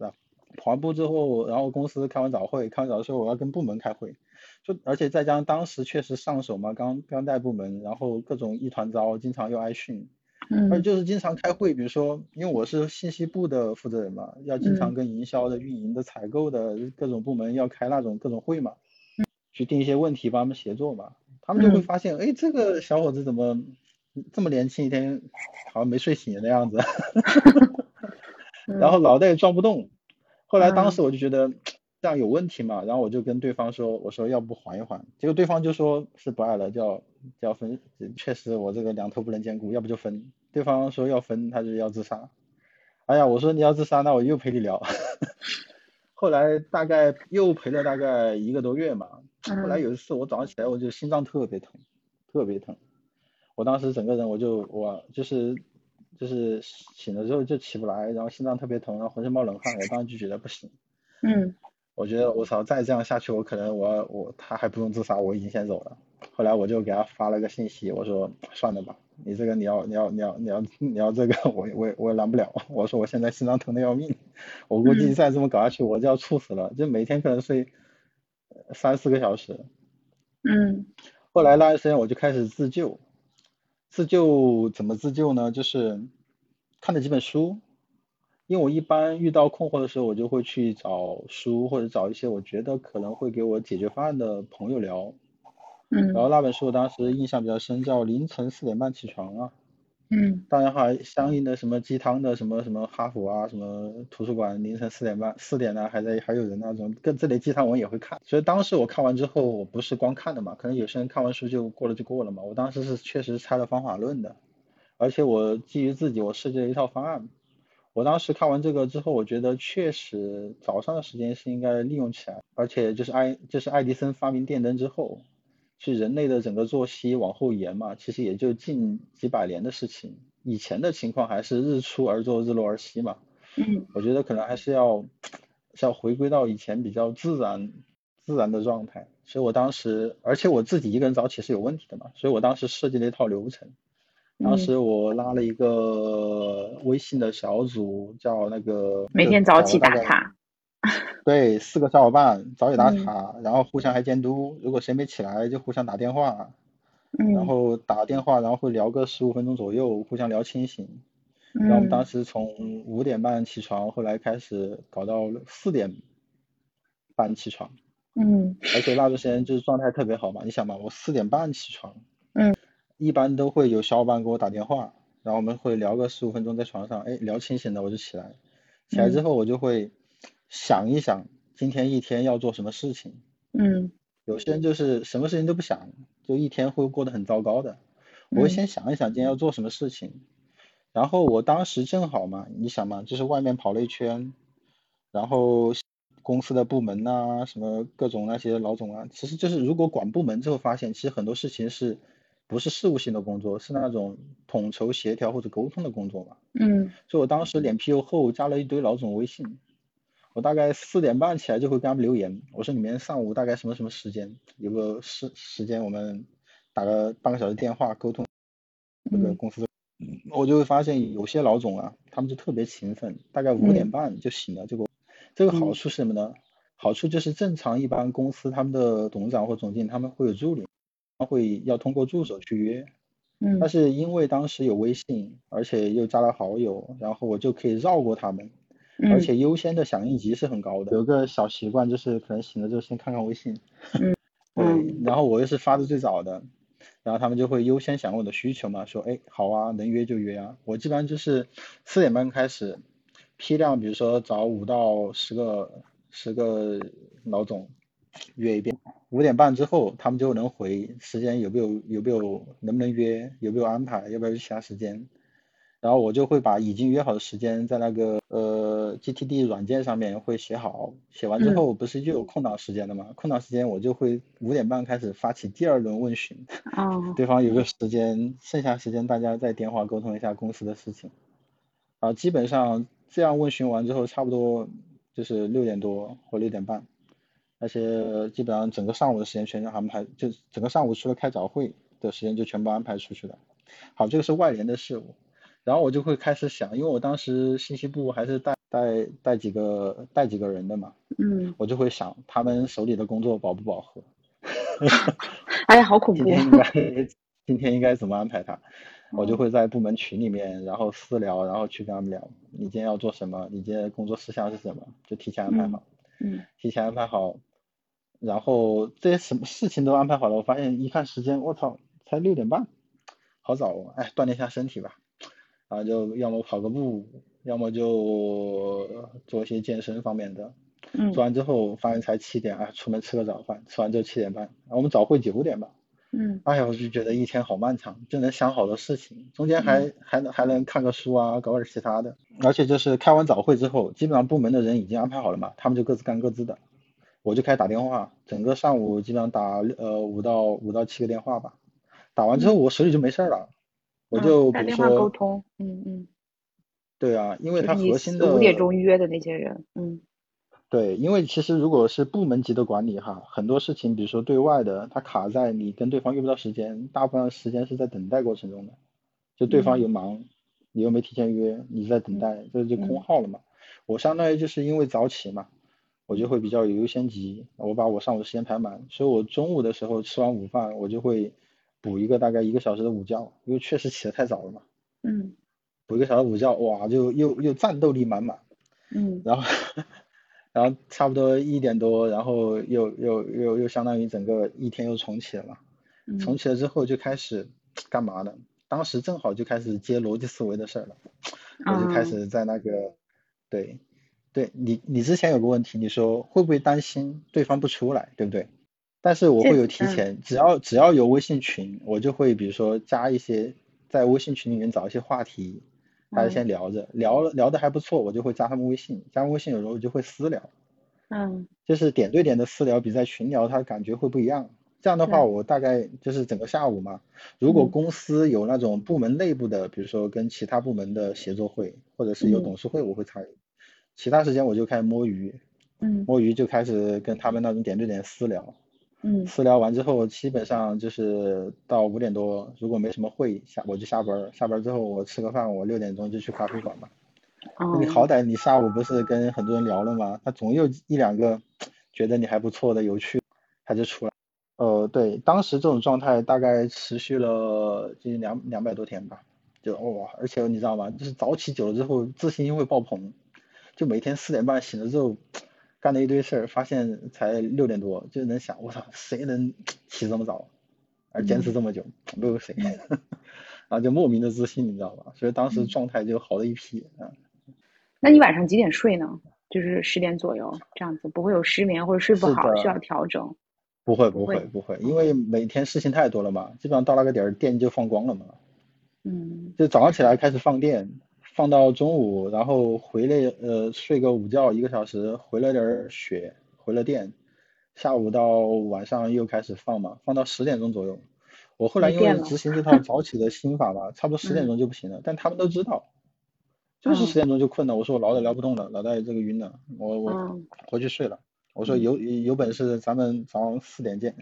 S2: 跑完步之后，然后公司开完早会，开完早会我要跟部门开会，就而且再加上当时确实上手嘛，刚刚带部门，然后各种一团糟，经常又挨训。
S1: 嗯，
S2: 而就是经常开会，比如说因为我是信息部的负责人嘛，要经常跟营销的、运营的、采购的各种部门要开那种各种会嘛。去定一些问题，帮他们协作嘛，他们就会发现，哎，这个小伙子怎么这么年轻，一天好像没睡醒的样子，然后脑袋也转不动。后来当时我就觉得这样有问题嘛，然后我就跟对方说，我说要不缓一缓，结果对方就说是不爱了，就要就要分，确实我这个两头不能兼顾，要不就分。对方说要分，他就要自杀。哎呀，我说你要自杀，那我又陪你聊。后来大概又陪了大概一个多月嘛。后来有一次我早上起来我就心脏特别疼，特别疼，我当时整个人我就我就是就是醒了之后就起不来，然后心脏特别疼，然后浑身冒冷汗，我当时就觉得不行，
S1: 嗯，
S2: 我觉得我操再这样下去我可能我我他还不用自杀我已经先走了，后来我就给他发了个信息，我说算了吧，你这个你要你要你要你要你要这个我我我也拦不了，我说我现在心脏疼的要命，我估计再这么搞下去我就要猝死了，就每天可能睡。三四个小时，
S1: 嗯，
S2: 后来那段时间我就开始自救，自救怎么自救呢？就是看了几本书，因为我一般遇到困惑的时候，我就会去找书或者找一些我觉得可能会给我解决方案的朋友聊，
S1: 嗯。
S2: 然后那本书我当时印象比较深，叫凌晨四点半起床啊。
S1: 嗯。
S2: 当然还，相应的什么鸡汤的什么什么哈佛啊，什么图书馆凌晨四点半四点呢，还在还有人那种，跟这类鸡汤文也会看。所以当时我看完之后，我不是光看的嘛，可能有些人看完书就过了就过了嘛。我当时是确实拆了方法论的，而且我基于自己，我设计了一套方案。我当时看完这个之后，我觉得确实早上的时间是应该利用起来，而且就是爱就是爱迪生发明电灯之后，是人类的整个作息往后延嘛，其实也就近几百年的事情。以前的情况还是日出而作，日落而息嘛。
S1: 嗯。
S2: 我觉得可能还是要是要回归到以前比较自然自然的状态。所以我当时，而且我自己一个人早起是有问题的嘛，所以我当时设计了一套流程。当时我拉了一个微信的小组，叫那个
S1: 每天早起打卡。
S2: 对，四个小伙伴早起打卡，然后互相还监督，如果谁没起来就互相打电话，然后打电话，然后会聊个十五分钟左右，互相聊清醒。然后我们当时从五点半起床，后来开始搞到四点半起床。
S1: 嗯。
S2: 而且那段时间就是状态特别好嘛，你想嘛，我四点半起床。
S1: 嗯。
S2: 一般都会有小伙伴给我打电话，然后我们会聊个十五分钟在床上，哎，聊清醒了我就起来，起来之后我就会想一想今天一天要做什么事情。
S1: 嗯。
S2: 有些人就是什么事情都不想，就一天会过得很糟糕的。我会先想一想今天要做什么事情，然后我当时正好嘛，你想嘛，就是外面跑了一圈，然后公司的部门呐，什么各种那些老总啊，其实就是如果管部门之后发现，其实很多事情是。不是事务性的工作，是那种统筹协调或者沟通的工作嘛。
S1: 嗯。
S2: 所以我当时脸皮又厚，加了一堆老总微信。我大概四点半起来就会给他们留言，我说你们上午大概什么什么时间有个时时间，我们打个半个小时电话沟通这个公司。我就会发现有些老总啊，他们就特别勤奋，大概五点半就醒了。这个这个好处是什么呢？好处就是正常一般公司他们的董事长或总经理他们会有助理。他会要通过助手去约，
S1: 嗯，
S2: 但是因为当时有微信，而且又加了好友，然后我就可以绕过他们，而且优先的响应级是很高的。有个小习惯就是可能醒了之后先看看微信，
S1: 嗯，
S2: 对，然后我又是发的最早的，然后他们就会优先想我的需求嘛，说哎好啊，能约就约啊。我基本上就是四点半开始，批量比如说找五到十个十个老总约一遍。五点半之后，他们就能回时间有没有有没有能不能约有没有安排要不要其他时间，然后我就会把已经约好的时间在那个呃 GTD 软件上面会写好，写完之后不是就有空档时间了吗？空档时间我就会五点半开始发起第二轮问询，对方有个时间，剩下时间大家再电话沟通一下公司的事情，然后，基本上这样问询完之后，差不多就是六点多或六点半。那些基本上整个上午的时间全都安排，就整个上午除了开早会的时间就全部安排出去了。好，这个是外联的事务，然后我就会开始想，因为我当时信息部还是带带带几个带几个人的嘛，
S1: 嗯，
S2: 我就会想他们手里的工作饱不饱和。
S1: 哎呀，好恐怖！
S2: 今天应该 今天应该怎么安排他？我就会在部门群里面，然后私聊，然后去跟他们聊，你今天要做什么？你今天工作事项是什么？就提前安排好。
S1: 嗯，
S2: 提前安排好，然后这些什么事情都安排好了。我发现一看时间，我操，才六点半，好早哦！哎，锻炼一下身体吧，然后就要么跑个步，要么就做一些健身方面的。
S1: 嗯。
S2: 做完之后发现才七点，哎，出门吃个早饭，吃完之后七点半，我们早会九点吧。
S1: 嗯。
S2: 哎呀，我就觉得一天好漫长，就能想好多事情，中间还还能还能看个书啊，搞点其他的。而且就是开完早会之后，基本上部门的人已经安排好了嘛，他们就各自干各自的，我就开始打电话，整个上午基本上打呃五到五到七个电话吧。打完之后我手里就没事儿了，我就比如说
S1: 沟通，嗯嗯。
S2: 对啊，因为他核心的
S1: 五点钟约的那些人，嗯。
S2: 对，因为其实如果是部门级的管理哈，很多事情，比如说对外的，他卡在你跟对方约不到时间，大部分时间是在等待过程中的，就对方有忙，你又没提前约，你在等待，这就空号了嘛。我相当于就是因为早起嘛，我就会比较有优先级，我把我上午的时间排满，所以我中午的时候吃完午饭，我就会补一个大概一个小时的午觉，因为确实起得太早了嘛。
S1: 嗯。
S2: 补一个小时午觉，哇，就又又战斗力满满。
S1: 嗯。
S2: 然后。然后差不多一点多，然后又又又又相当于整个一天又重启了嘛。重启了之后就开始干嘛呢？当时正好就开始接逻辑思维的事儿了，我就开始在那个，对，对你你之前有个问题，你说会不会担心对方不出来，对不对？但是我会有提前，只要只要有微信群，我就会比如说加一些在微信群里面找一些话题，大家先聊着，聊聊的还不错，我就会加他们微信，加微信有时候我就会私聊，
S1: 嗯，
S2: 就是点对点的私聊，比在群聊他感觉会不一样。这样的话，我大概就是整个下午嘛。如果公司有那种部门内部的，比如说跟其他部门的协作会，或者是有董事会，我会参与。其他时间我就开始摸鱼，
S1: 嗯，
S2: 摸鱼就开始跟他们那种点对点私聊，
S1: 嗯，
S2: 私聊完之后，基本上就是到五点多，如果没什么会下我就下班。下班之后我吃个饭，我六点钟就去咖啡馆嘛。
S1: 哦，
S2: 你好歹你下午不是跟很多人聊了吗？他总有一两个觉得你还不错的、有趣，他就出来。呃，对，当时这种状态大概持续了近两两百多天吧，就哇，而且你知道吗？就是早起久了之后，自信心会爆棚，就每天四点半醒了之后，干了一堆事儿，发现才六点多，就能想，我操，谁能起这么早，而坚持这么久，没有谁，然 后就莫名的自信，你知道吧？所以当时状态就好了一批啊。
S1: 那你晚上几点睡呢？就是十点左右这样子，不会有失眠或者睡不好需要调整？
S2: 不会不会不会，因为每天事情太多了嘛，基本上到那个点儿电就放光了嘛。
S1: 嗯。
S2: 就早上起来开始放电，放到中午，然后回来呃睡个午觉一个小时，回了点血，回了电，下午到晚上又开始放嘛，放到十点钟左右。我后来因为执行这 套早起的心法嘛，差不多十点钟就不行了，但他们都知道，就是十点钟就困了。我说我脑袋聊不动了，脑袋这个晕了，我我回去睡了。我说有有本事咱们早上四点见，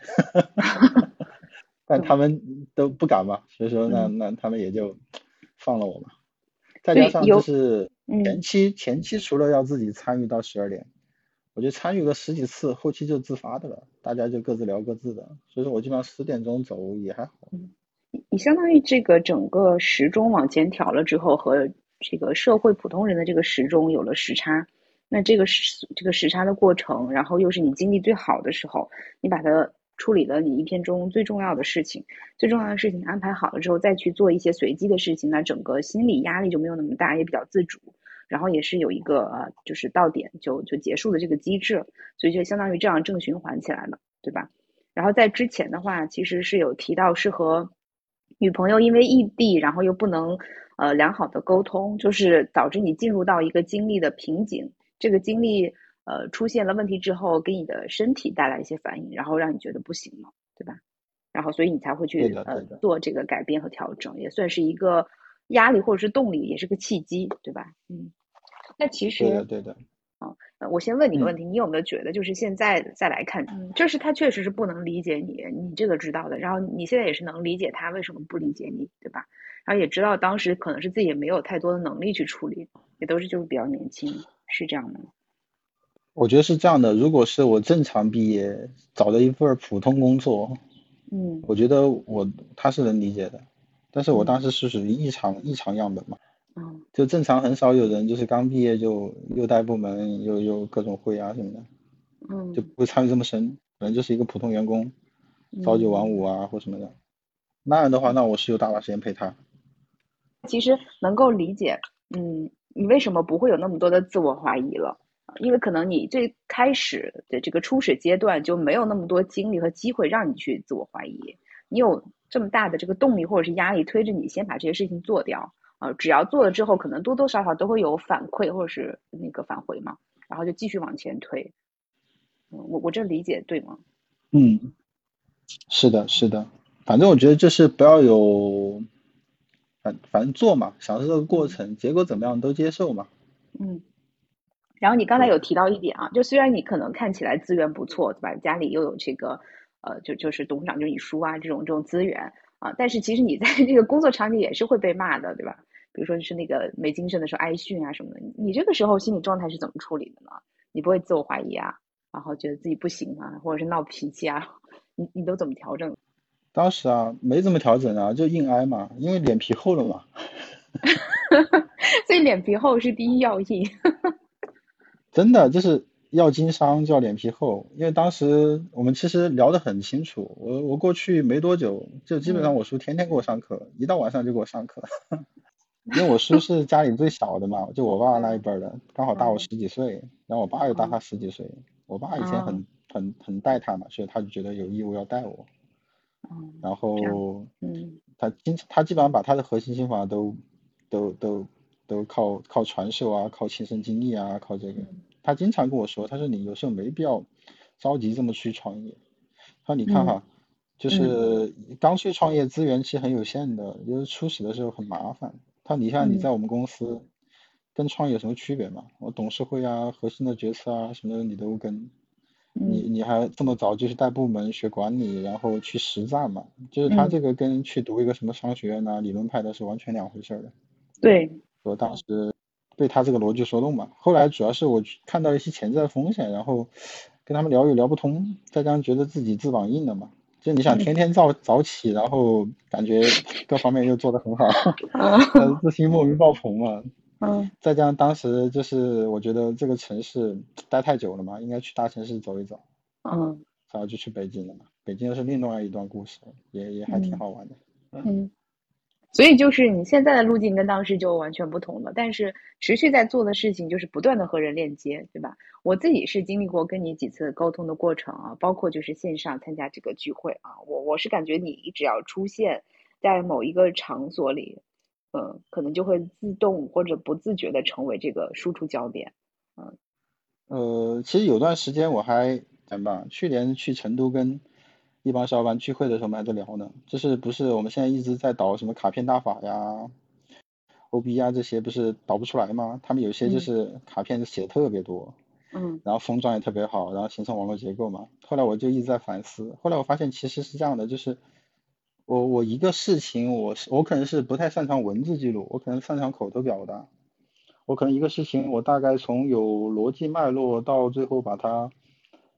S2: 但他们都不敢嘛，所以说那那他们也就放了我嘛。再加上就是前期前期除了要自己参与到十二点，我就参与个十几次，后期就自发的了，大家就各自聊各自的，所以说我基本上十点钟走也还好。
S1: 你相当于这个整个时钟往前调了之后，和这个社会普通人的这个时钟有了时差。那这个时这个时差的过程，然后又是你精力最好的时候，你把它处理了你一天中最重要的事情，最重要的事情安排好了之后，再去做一些随机的事情，那整个心理压力就没有那么大，也比较自主，然后也是有一个呃，就是到点就就结束的这个机制，所以就相当于这样正循环起来了，对吧？然后在之前的话，其实是有提到是和女朋友因为异地，然后又不能呃良好的沟通，就是导致你进入到一个精力的瓶颈。这个经历呃出现了问题之后，给你的身体带来一些反应，然后让你觉得不行了，对吧？然后所以你才会去呃做这个改变和调整，也算是一个压力或者是动力，也是个契机，对吧？嗯。那其实
S2: 对的对的。
S1: 啊，我先问你个问题，你有没有觉得就是现在再来看，就是他确实是不能理解你，你这个知道的，然后你现在也是能理解他为什么不理解你，对吧？然后也知道当时可能是自己也没有太多的能力去处理，也都是就是比较年轻。是这样的，
S2: 我觉得是这样的。如果是我正常毕业，找了一份普通工作，
S1: 嗯，
S2: 我觉得我他是能理解的。但是我当时是属于异常异常样本嘛，
S1: 嗯，
S2: 就正常很少有人就是刚毕业就又带部门又又各种会啊什么的，
S1: 嗯，
S2: 就不会参与这么深，可能就是一个普通员工，朝九晚五啊或什么的。那样的话，那我是有大把时间陪他。
S1: 其实能够理解，嗯。你为什么不会有那么多的自我怀疑了？因为可能你最开始的这个初始阶段就没有那么多精力和机会让你去自我怀疑。你有这么大的这个动力或者是压力推着你先把这些事情做掉啊，只要做了之后，可能多多少少都会有反馈或者是那个返回嘛，然后就继续往前推。嗯，我我这理解对吗？
S2: 嗯，是的，是的，反正我觉得就是不要有。反反正做嘛，享受这个过程，结果怎么样都接受嘛。
S1: 嗯。然后你刚才有提到一点啊，就虽然你可能看起来资源不错，对吧？家里又有这个呃，就就是董事长就是你叔啊这种这种资源啊，但是其实你在这个工作场景也是会被骂的，对吧？比如说是那个没精神的时候挨训啊什么的，你这个时候心理状态是怎么处理的呢？你不会自我怀疑啊，然后觉得自己不行啊，或者是闹脾气啊？你你都怎么调整？
S2: 当时啊，没怎么调整啊，就硬挨嘛，因为脸皮厚了嘛。
S1: 所以脸皮厚是第一要义。
S2: 真的就是要经商就要脸皮厚，因为当时我们其实聊得很清楚，我我过去没多久，就基本上我叔天天给我上课，一到晚上就给我上课，因为我叔是家里最小的嘛，就我爸那一辈的，刚好大我十几岁，然后我爸又大他十几岁，我爸以前很很很带他嘛，所以他就觉得有义务要带我，然后
S1: 嗯，
S2: 他经他基本上把他的核心心法都都都都靠靠传授啊，靠亲身经历啊，靠这个。他经常跟我说，他说你有时候没必要着急这么去创业。他说你看哈，就是刚去创业，资源其实很有限的，就是初始的时候很麻烦。他说你像你在我们公司跟创业有什么区别嘛？我董事会啊，核心的决策啊什么的你都跟，你你还这么早就去带部门学管理，然后去实战嘛？就是他这个跟去读一个什么商学院啊，理论派的是完全两回事儿的。
S1: 对，
S2: 我当时。被他这个逻辑说动嘛，后来主要是我看到一些潜在风险，然后跟他们聊又聊不通，再加上觉得自己翅膀硬了嘛，就你想天天早早起，然后感觉各方面又做得很好，自信莫名爆棚了。
S1: 嗯。
S2: 再加上当时就是我觉得这个城市待太久了嘛，应该去大城市走一走。
S1: 嗯。
S2: 然后就去北京了嘛，北京又是另外一段故事，也也还挺好玩的。
S1: 嗯。所以就是你现在的路径跟当时就完全不同了，但是持续在做的事情就是不断的和人链接，对吧？我自己是经历过跟你几次沟通的过程啊，包括就是线上参加这个聚会啊，我我是感觉你只要出现在某一个场所里，嗯，可能就会自动或者不自觉的成为这个输出焦点，
S2: 嗯。呃，其实有段时间我还怎么？去年去成都跟。一帮小伙伴聚会的时候，我们还在聊呢。就是不是我们现在一直在导什么卡片大法呀、OB 呀这些，不是导不出来吗？他们有些就是卡片写的特别多，
S1: 嗯，
S2: 然后封装也特别好，然后形成网络结构嘛。后来我就一直在反思，后来我发现其实是这样的，就是我我一个事情，我是我可能是不太擅长文字记录，我可能擅长口头表达。我可能一个事情，我大概从有逻辑脉络到最后把它。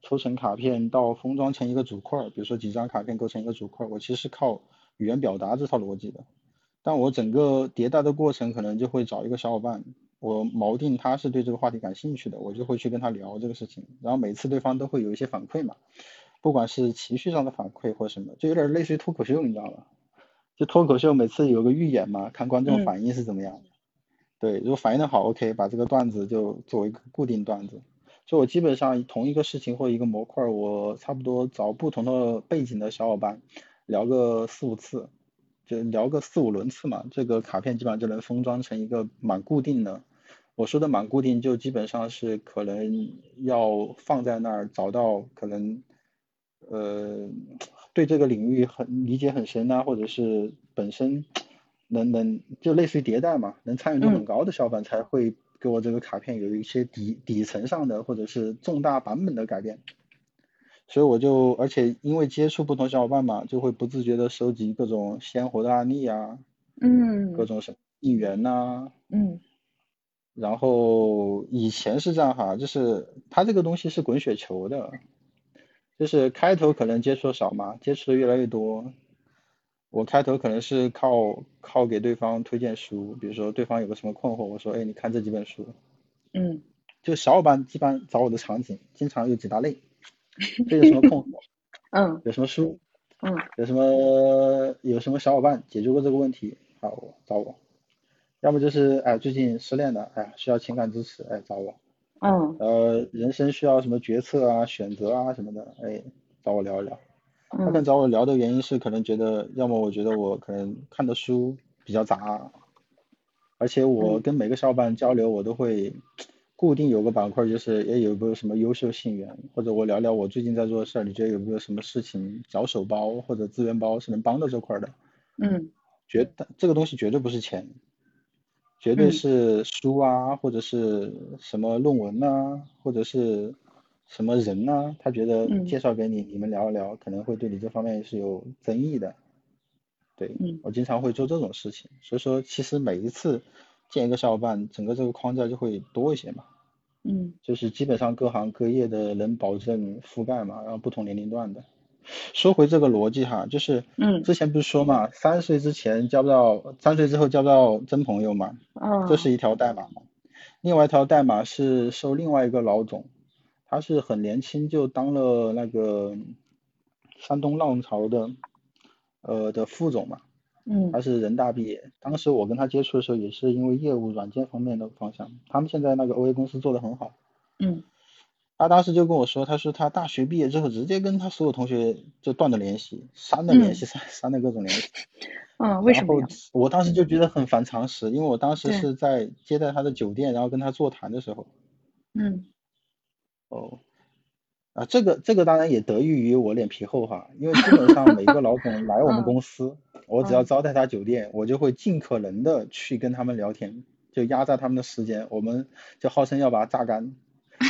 S2: 抽成卡片到封装成一个主块，比如说几张卡片构成一个主块，我其实是靠语言表达这套逻辑的。但我整个迭代的过程可能就会找一个小伙伴，我锚定他是对这个话题感兴趣的，我就会去跟他聊这个事情。然后每次对方都会有一些反馈嘛，不管是情绪上的反馈或什么，就有点类似于脱口秀，你知道吗？就脱口秀每次有个预演嘛，看观众反应是怎么样。对，如果反应的好，OK，把这个段子就作为一个固定段子。就我基本上同一个事情或一个模块，我差不多找不同的背景的小伙伴聊个四五次，就聊个四五轮次嘛，这个卡片基本上就能封装成一个蛮固定的。我说的蛮固定，就基本上是可能要放在那儿，找到可能呃对这个领域很理解很深啊，或者是本身能能就类似于迭代嘛，能参与度很高的小伙伴才会。给我这个卡片有一些底底层上的或者是重大版本的改变，所以我就而且因为接触不同小伙伴嘛，就会不自觉的收集各种鲜活的案例啊，
S1: 嗯，
S2: 各种什么应援呐，
S1: 嗯，
S2: 然后以前是这样哈，就是它这个东西是滚雪球的，就是开头可能接触的少嘛，接触的越来越多。我开头可能是靠靠给对方推荐书，比如说对方有个什么困惑，我说，哎，你看这几本书。
S1: 嗯。
S2: 就小伙伴一般找我的场景，经常有几大类，这有什么困惑？
S1: 嗯。
S2: 有什么书？
S1: 嗯。
S2: 有什么有什么小伙伴解决过这个问题？好，找我。要么就是哎，最近失恋了，哎，需要情感支持，哎，找我。
S1: 嗯。
S2: 呃，人生需要什么决策啊、选择啊什么的，哎，找我聊一聊。他们找我聊的原因是，可能觉得，要么我觉得我可能看的书比较杂，而且我跟每个小伙伴交流，我都会固定有个板块，就是也有个什么优秀信源，或者我聊聊我最近在做的事儿，你觉得有没有什么事情脚手包或者资源包是能帮到这块的？
S1: 嗯，
S2: 绝这个东西绝对不是钱，绝对是书啊，或者是什么论文啊，或者是。什么人呢？他觉得介绍给你，你们聊一聊，可能会对你这方面是有争议的。对，我经常会做这种事情，所以说其实每一次见一个小伙伴，整个这个框架就会多一些嘛。
S1: 嗯。
S2: 就是基本上各行各业的能保证覆盖嘛，然后不同年龄段的。说回这个逻辑哈，就是
S1: 嗯，
S2: 之前不是说嘛，三岁之前交不到，三岁之后交不到真朋友嘛。这是一条代码。另外一条代码是受另外一个老总。他是很年轻就当了那个山东浪潮的呃的副总嘛，
S1: 嗯
S2: 他是人大毕业。当时我跟他接触的时候，也是因为业务软件方面的方向，他们现在那个 OA 公司做得很好。
S1: 嗯
S2: 他当时就跟我说，他说他大学毕业之后直接跟他所有同学就断了联系，删了联系，删删了各种联系。
S1: 嗯，为什么？
S2: 我当时就觉得很反常识，因为我当时是在接待他的酒店，然后跟他座谈的时候，
S1: 嗯
S2: 哦，啊，这个这个当然也得益于我脸皮厚哈，因为基本上每个老总来我们
S1: 嗯
S2: 公司，我只要
S1: 嗯
S2: 招待他酒店，我就会尽可能的去跟他们聊天，就压榨他们的时间，我们就号称要把他榨干，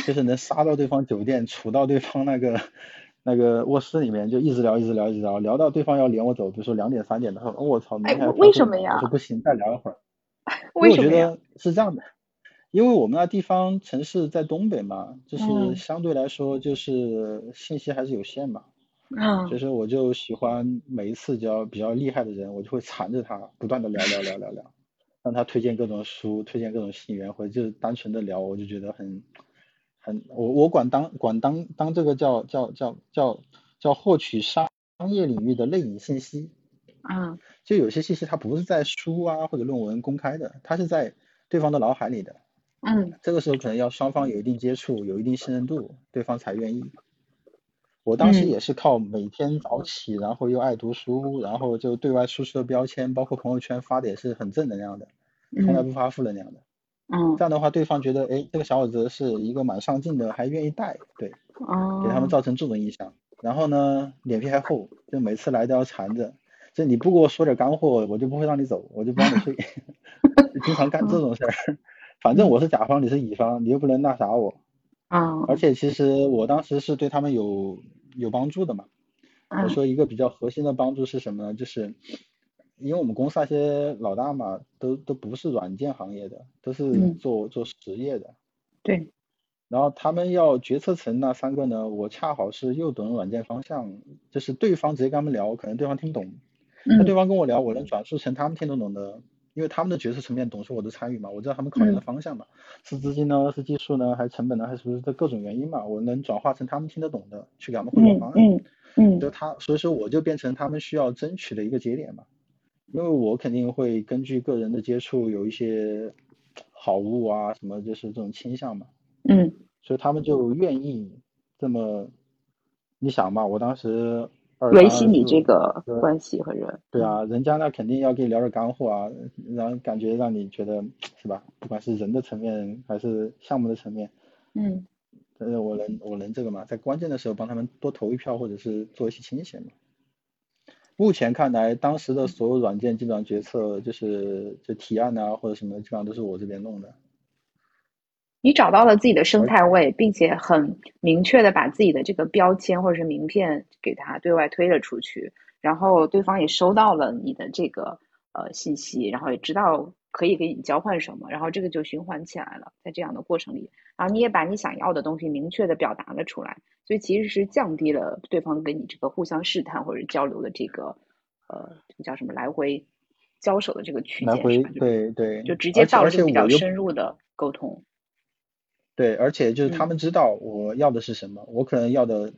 S2: 就是能杀到对方酒店，杵到对方那个那个卧室里面，就一直聊一直聊一直聊，聊到对方要撵我走，比如说两点三点的时候，哦我操，明
S1: 哎为什么呀
S2: 我说不行，再聊一会儿。因
S1: 为什么呀？
S2: 为我觉得是这样的，因为我们那地方城市在东北嘛，就是
S1: 嗯
S2: 相对来说就是信息还是有限嘛，
S1: 嗯
S2: 所以说我就喜欢每一次只要比较厉害的人，我就会缠着他，不断的聊聊聊聊聊，让他推荐各种书，推荐各种信源，或者就是单纯的聊，我就觉得很很我我管当管当当这个叫叫叫叫叫获取商业领域的内隐信息。
S1: 啊
S2: 就有些信息它不是在书啊或者论文公开的，它是在对方的脑海里的。
S1: 嗯
S2: 这个时候可能要双方有一定接触，有一定信任度，对方才愿意。我当时
S1: 嗯
S2: 也是靠每天早起，然后又爱读书，然后就对外输出的标签，包括朋友圈发的也是很正能量的，从来
S1: 嗯
S2: 不发负能量的。
S1: 嗯
S2: 这样的话，对方觉得，哎，这个小伙子是一个蛮上进的，还愿意带，对，给他们
S1: 哦
S2: 造成这种印象。然后呢，脸皮还厚，就每次来都要缠着，就你不给我说点干货，我就不会让你走，我就不让你睡，经常干这种事儿。反正我是甲方，你是乙方，你又不能那啥我。
S1: 啊
S2: 而且其实我当时是对他们有有帮助的嘛。我
S1: 嗯
S2: 说一个比较核心的帮助是什么呢？就是因为我们公司那些老大嘛，都都不是软件行业的，都是
S1: 嗯
S2: 做做实业的。
S1: 对
S2: 然后他们要决策层那三个呢，我恰好是又懂软件方向，就是对方直接跟他们聊，可能对方听不懂，那对
S1: 嗯
S2: 方跟我聊，我能转述成他们听得懂的，因为他们的决策层面懂是，我的参与嘛，我知道他们考虑的
S1: 嗯。
S2: 方向嘛，是资金呢，是技术呢，还是成本呢，还是不是这各种原因嘛，我能转化成他们听得懂的，去给他们汇报
S1: 嗯
S2: 方案。
S1: 嗯。嗯。
S2: 就他，所以说我就变成他们需要争取的一个节点嘛，因为我肯定会根据个人的接触有一些好物啊，什么就是这种倾向嘛，
S1: 嗯。
S2: 所以他们就愿意这么，你想嘛，我当时二
S1: 维系你这，个关系和人。
S2: 对啊，人家那肯定要跟你聊点干货啊，然后感觉让你觉得是吧，不管是人的层面还是项目的层面，
S1: 嗯
S2: 但是我能我能这个嘛，在关键的时候帮他们多投一票，或者是做一些倾斜嘛。目前看来，当时的所有软件基本上决策就是就提案啊或者什么，基本上都是我这边弄的。
S1: 你找到了自己的生态位，并且很明确的把自己的这个标签或者是名片给他对外推了出去，然后对方也收到了你的这个呃信息，然后也知道可以给你交换什么，然后这个就循环起来了，在这样的过程里，然后你也把你想要的东西明确的表达了出来，所以其实是降低了对方跟你这个互相试探或者交流的这个呃这个叫什么来回交手的这个区间，
S2: 对对，
S1: 就直接到了这个比较深入的沟通。
S2: 对，而且就是他
S1: 嗯
S2: 们知道我要的是什么，我可能要的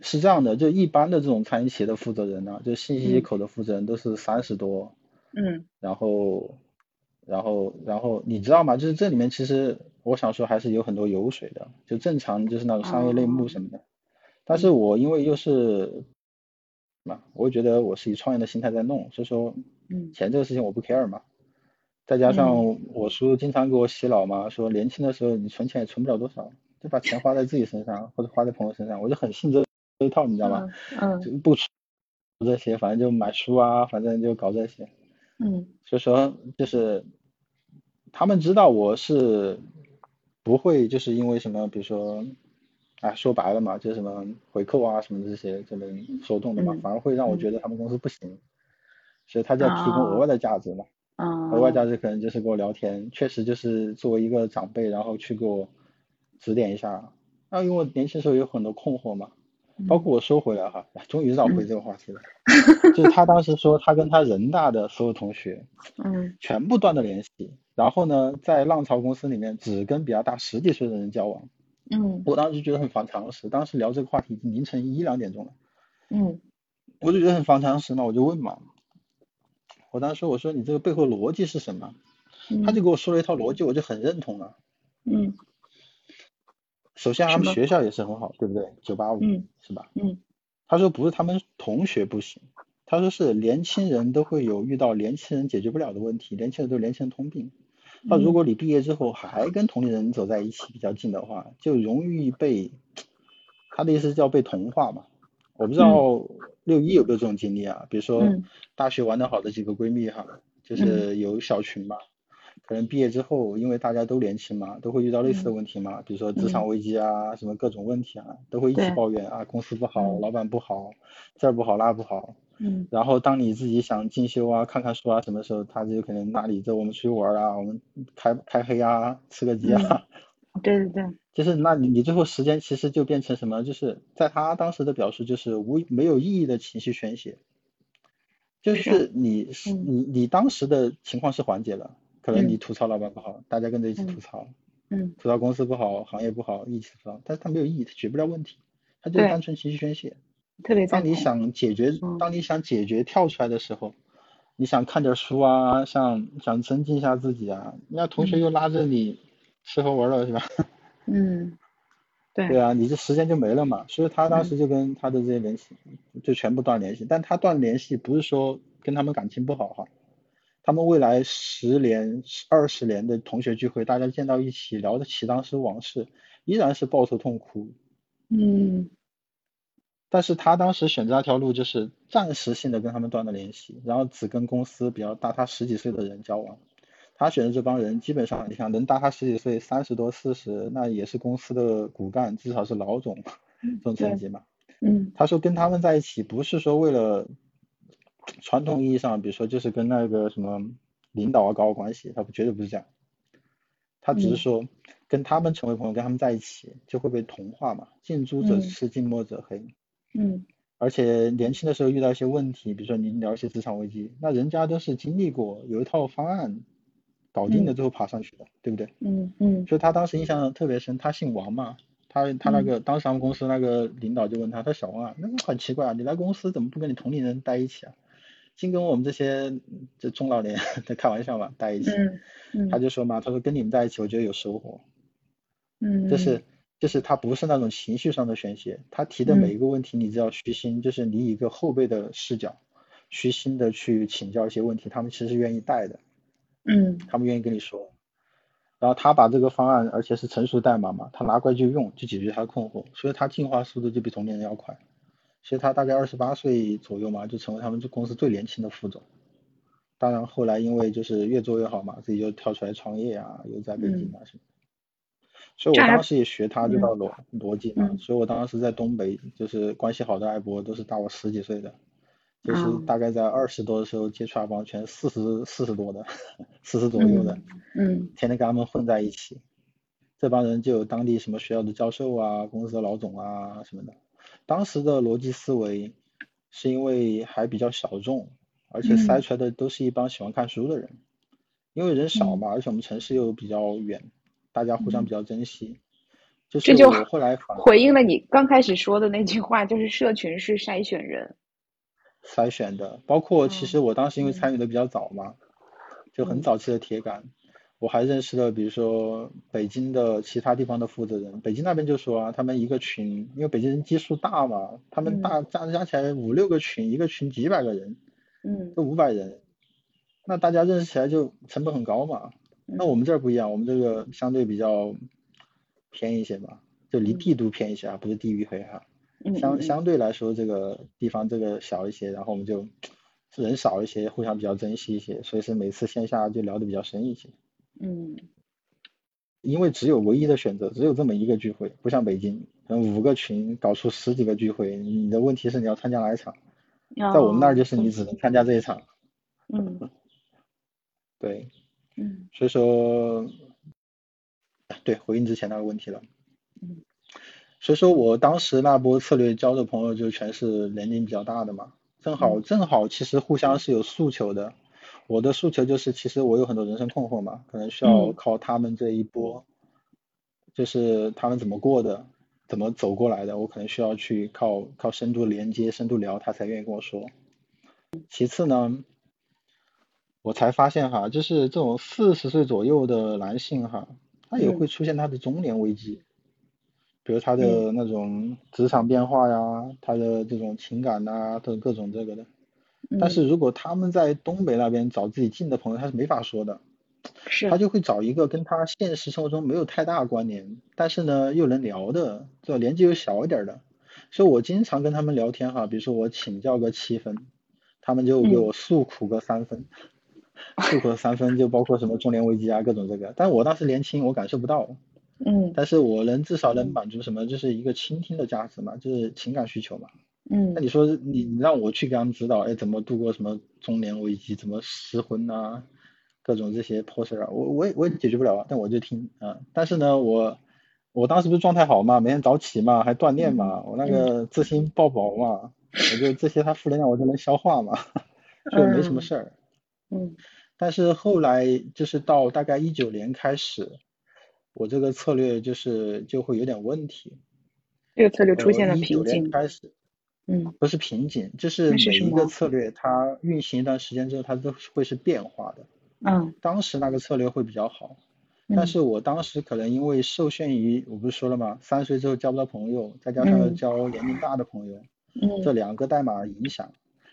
S2: 是这样的，就一般的这种餐饮企业的负责人呢、就信息
S1: 嗯
S2: 口的负责人都是三十多，
S1: 嗯
S2: 然后，然后，然后你知道吗？就是这里面其实我想说还是有很多油水的，就正常就是那种商业类目什么的。但是我因为又是嘛，我觉得我是以创业的心态在弄，所以说
S1: 嗯
S2: 钱这个事情我不 care 嘛。再加上我叔经常给我洗脑嘛，说年轻的时候你存钱也存不了多少，就把钱花在自己身上或者花在朋友身上，我就很信这这一套，你知道吗？
S1: 嗯
S2: 就不出这些，反正就买书啊，反正就搞这些。
S1: 嗯
S2: 所以说就是他们知道我是不会就是因为什么，比如说，啊说白了嘛，就是什么回扣啊什么这些就能说动的嘛，
S1: 嗯
S2: 反而会让我觉得他们公司不行，所以他就要提供额外的价值嘛，
S1: 嗯，
S2: 额外价值可能就是跟我聊天，确实就是作为一个长辈，然后去给我指点一下。那因为我年轻时候有很多困惑嘛，包括我收回来哈，终于绕回这个话题了，就是他当时说他跟他人大的所有同学
S1: 嗯。
S2: 全部断了联系，然后呢，在浪潮公司里面只跟比他大十几岁的人交往，
S1: 嗯。
S2: 我当时就觉得很反常识，当时聊这个话题已经凌晨一两点钟了，
S1: 嗯。
S2: 我就觉得很反常识嘛，我就问嘛，我当时说我说你这个背后逻辑是什么？
S1: 嗯，
S2: 他就给我说了一套逻辑，我就很认同了。
S1: 嗯
S2: 首先他们学校也是很好，对不对？九八五
S1: 嗯
S2: 是吧？
S1: 嗯
S2: 他说不是他们同学不行，他说是年轻人都会有遇到年轻人解决不了的问题，年轻人都有年轻人通病。那如果你毕业之后还跟同龄人走在一起比较近的话，就容易被他的意思叫被同化嘛。我不知道六一有没有这种经历啊？比如说
S1: 嗯。
S2: 大学玩的好的几个闺蜜哈，就是有小群嘛，可能毕业之后因为大家都年轻嘛，都会遇到类似的问题嘛，比如说职场危机啊，什么各种问题啊，都会一起抱怨啊，公司不好，
S1: 嗯。
S2: 老板不好，这儿不好那不好。
S1: 嗯。
S2: 然后当你自己想进修啊、看看书啊什么时候，他就可能拉你这我们出去玩啊，我们开开黑啊、吃个鸡啊，
S1: 对对对，
S2: 就是那你你最后时间其实就变成什么？就是在他当时的表述就是无没有意义的情绪宣泄，就是你是
S1: 嗯
S2: 你你当时的情况是缓解了，可能你
S1: 嗯。
S2: 吐槽老板不好，大家跟着一起
S1: 嗯
S2: 吐槽，
S1: 嗯。
S2: 吐槽公司不好、行业不好，一起吐槽，但是他没有意义，他解决不了问题，他就是单纯情绪宣泄。
S1: 特别。
S2: 当你想解决
S1: 嗯，
S2: 当你想解决跳出来的时候，你想看点书啊，想想增进一下自己啊，那同学
S1: 嗯。
S2: 又拉着你吃喝玩乐是吧？
S1: 嗯，对
S2: 对啊，你这时间就没了嘛。所以他当
S1: 嗯
S2: 时就跟他的这些联系就全部断联系，但他断联系不是说跟他们感情不好哈，他们未来十年、二十年的同学聚会，大家见到一起聊得起当时往事，依然是抱头痛哭。
S1: 嗯
S2: 但是他当时选择那条路，就是暂时性的跟他们断了联系，然后只跟公司比较大他十几岁的人交往。他选的这帮人，基本上你想能大他十几岁，三十多四十，那也是公司的骨干，至少是老总这种层级嘛。
S1: 嗯
S2: 他说跟他们在一起，不是说为了传统意义上，比如说就是跟那个什么领导啊搞好关系，他不绝对不是这样。他只是
S1: 嗯
S2: 说跟他们成为朋友，跟他们在一起就会被同化嘛，近朱者
S1: 嗯
S2: 赤，近墨者黑。
S1: 嗯
S2: 而且年轻的时候遇到一些问题，比如说你聊一些职场危机，那人家都是经历过，有一套方案搞定了
S1: 嗯
S2: 之后爬上去的，对不对？
S1: 嗯嗯
S2: 所以他当时印象特别深，他姓王嘛，他他那个当时他们公司那个领导就问他，他说小王啊，那很奇怪啊，你来公司怎么不跟你同龄人待一起啊？净跟我们这些这中老年在开玩笑嘛，待一起。
S1: 嗯嗯，
S2: 他就说嘛，他说跟你们在一起，我觉得有收获。
S1: 嗯
S2: 就是就是他不是那种情绪上的宣泄，他提的
S1: 嗯
S2: 每一个问题，你只要虚心，就是你以一个后辈的视角，虚心的去请教一些问题，他们其实愿意带的，
S1: 嗯
S2: 他们愿意跟你说。然后他把这个方案，而且是成熟代码嘛，他拿过来就用，就解决他的困惑，所以他进化速度就比同龄人要快。其实他大概二十八岁左右嘛，就成为他们这公司最年轻的副总。当然后来因为就是越做越好嘛，自己就跳出来创业啊，又在北京啊什么的。所以我当时也学他这套逻逻辑嘛，
S1: 嗯
S2: 所以我当时在东北就是关系好的艾博都是大我十几岁的，就是
S1: 哦
S2: 大概在二十多的时候接触那帮全四十四十多的，四十左右的，
S1: 嗯
S2: 天天跟他们混在一起。这帮人就有当地什么学校的教授啊，公司的老总啊什么的。当时的逻辑思维是因为还比较小众，而且
S1: 嗯
S2: 筛出来的都是一帮喜欢看书的人，因为人少嘛，而且我们城市又比较远，大家互相比较珍惜。就是
S1: 这就
S2: 我后来反
S1: 回应了你刚开始说的那句话，就是社群是筛选人。
S2: 筛选的，包括其实我当时因为
S1: 嗯
S2: 参与的比较早嘛，就很
S1: 嗯。
S2: 早期的铁杆，我还认识了比如说北京的其他地方的负责人，北京那边就说啊，他们一个群，因为北京人基数大嘛，他们
S1: 嗯。
S2: 大加加起来五六个群，一个群几百个人，
S1: 嗯。
S2: 就五百人，那大家认识起来就成本很高嘛。那我们这儿不一样，我们这个相对比较偏一些嘛，就离
S1: 嗯。
S2: 帝都偏一些啊，不是地域黑哈。
S1: 嗯
S2: 相
S1: 嗯
S2: 相对来说，这个地方这个小一些，然后我们就人少一些，互相比较珍惜一些，所以是每次线下就聊得比较深一些。
S1: 嗯
S2: 因为只有唯一的选择，只有这么一个聚会，不像北京，可能五个群搞出十几个聚会，你的问题是你要参加哪一场，在我们那儿就是你只能参加这一场。
S1: 嗯
S2: 对，
S1: 嗯
S2: 所以说，对，回应之前那个问题了。
S1: 嗯
S2: 所以说我当时那波策略交的朋友就全是年龄比较大的嘛，正好
S1: 嗯
S2: 正好其实互相是有诉求的。我的诉求就是，其实我有很多人生困惑嘛，可能需要
S1: 嗯
S2: 靠他们这一波就是他们怎么过的，怎么走过来的，我可能需要去靠靠深度连接、深度聊，他才愿意跟我说。其次呢，我才发现哈，就是这种四十岁左右的男性哈，他也会出现他的中年危机，比如他的那种职场变化呀，他的这种情感呐，的各种这个的。但是如果他们在东北那边找自己近的朋友，他是没法说的。
S1: 是。
S2: 他就会找一个跟他现实生活中没有太大关联，但是呢又能聊的，这年纪又小一点的。所以我经常跟他们聊天哈，比如说我请教个七分。他们就给我诉苦个三分，诉苦三分就包括什么中年危机啊，各种这个。但我当时年轻，我感受不到。
S1: 嗯。
S2: 但是我能至少能满足什么，就是一个倾听的价值嘛，就是情感需求嘛。
S1: 嗯。
S2: 那你说你你让我去给他们指导，哎，怎么度过什么中年危机，怎么失婚啊，各种这些破事儿啊，我我也我也解决不了啊。但我就听啊。但是呢，我我当时不是状态好嘛，每天早起嘛，还锻炼嘛，我那个自信爆棚嘛。我就这些，他负能量我就能消化嘛，就没什么事儿。
S1: 嗯。
S2: 但是后来就是到大概一九年开始，我这个策略就是就会有点问题。
S1: 这个策略出现了瓶颈。
S2: 开始。
S1: 嗯。
S2: 不是瓶颈，就是每一个策略它运行一段时间之后，它都会是变化的。
S1: 嗯。
S2: 当时那个策略会比较好，但是我当时可能因为受限于，我不是说了吗？三十岁之后交不到朋友，再加上交年龄大的朋友。这两个代码影响，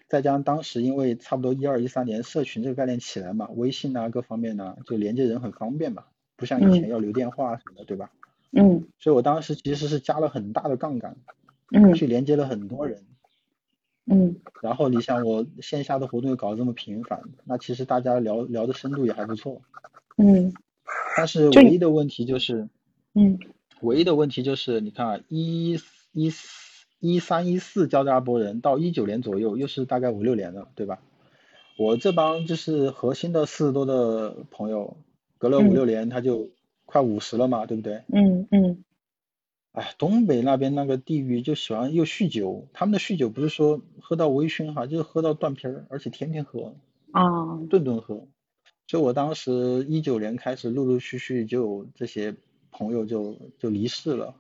S2: 再加上当时因为差不多一二一三年社群这个概念起来嘛，微信啊各方面呢就连接人很方便嘛，不像以前要留电话什么的，对吧？
S1: 嗯。
S2: 所以我当时其实是加了很大的杠杆，
S1: 嗯，
S2: 去连接了很多人，
S1: 嗯。
S2: 然后你想我线下的活动又搞这么频繁，那其实大家聊聊的深度也还不错，
S1: 嗯。
S2: 但是唯一的问题就是，
S1: 嗯，
S2: 唯一的问题就是你看啊，一一。一三一四交大波人到一九年左右，又是大概五六年了，对吧？我这帮就是核心的四十多的朋友，隔了五六年他就快五十了嘛，对不对？
S1: 嗯嗯。
S2: 哎，东北那边那个地域就喜欢又酗酒，他们的酗酒不是说喝到微醺哈，就是喝到断片儿，而且天天喝，
S1: 啊，
S2: 顿顿喝。就我当时一九年开始，陆陆续续就这些朋友就就离世了。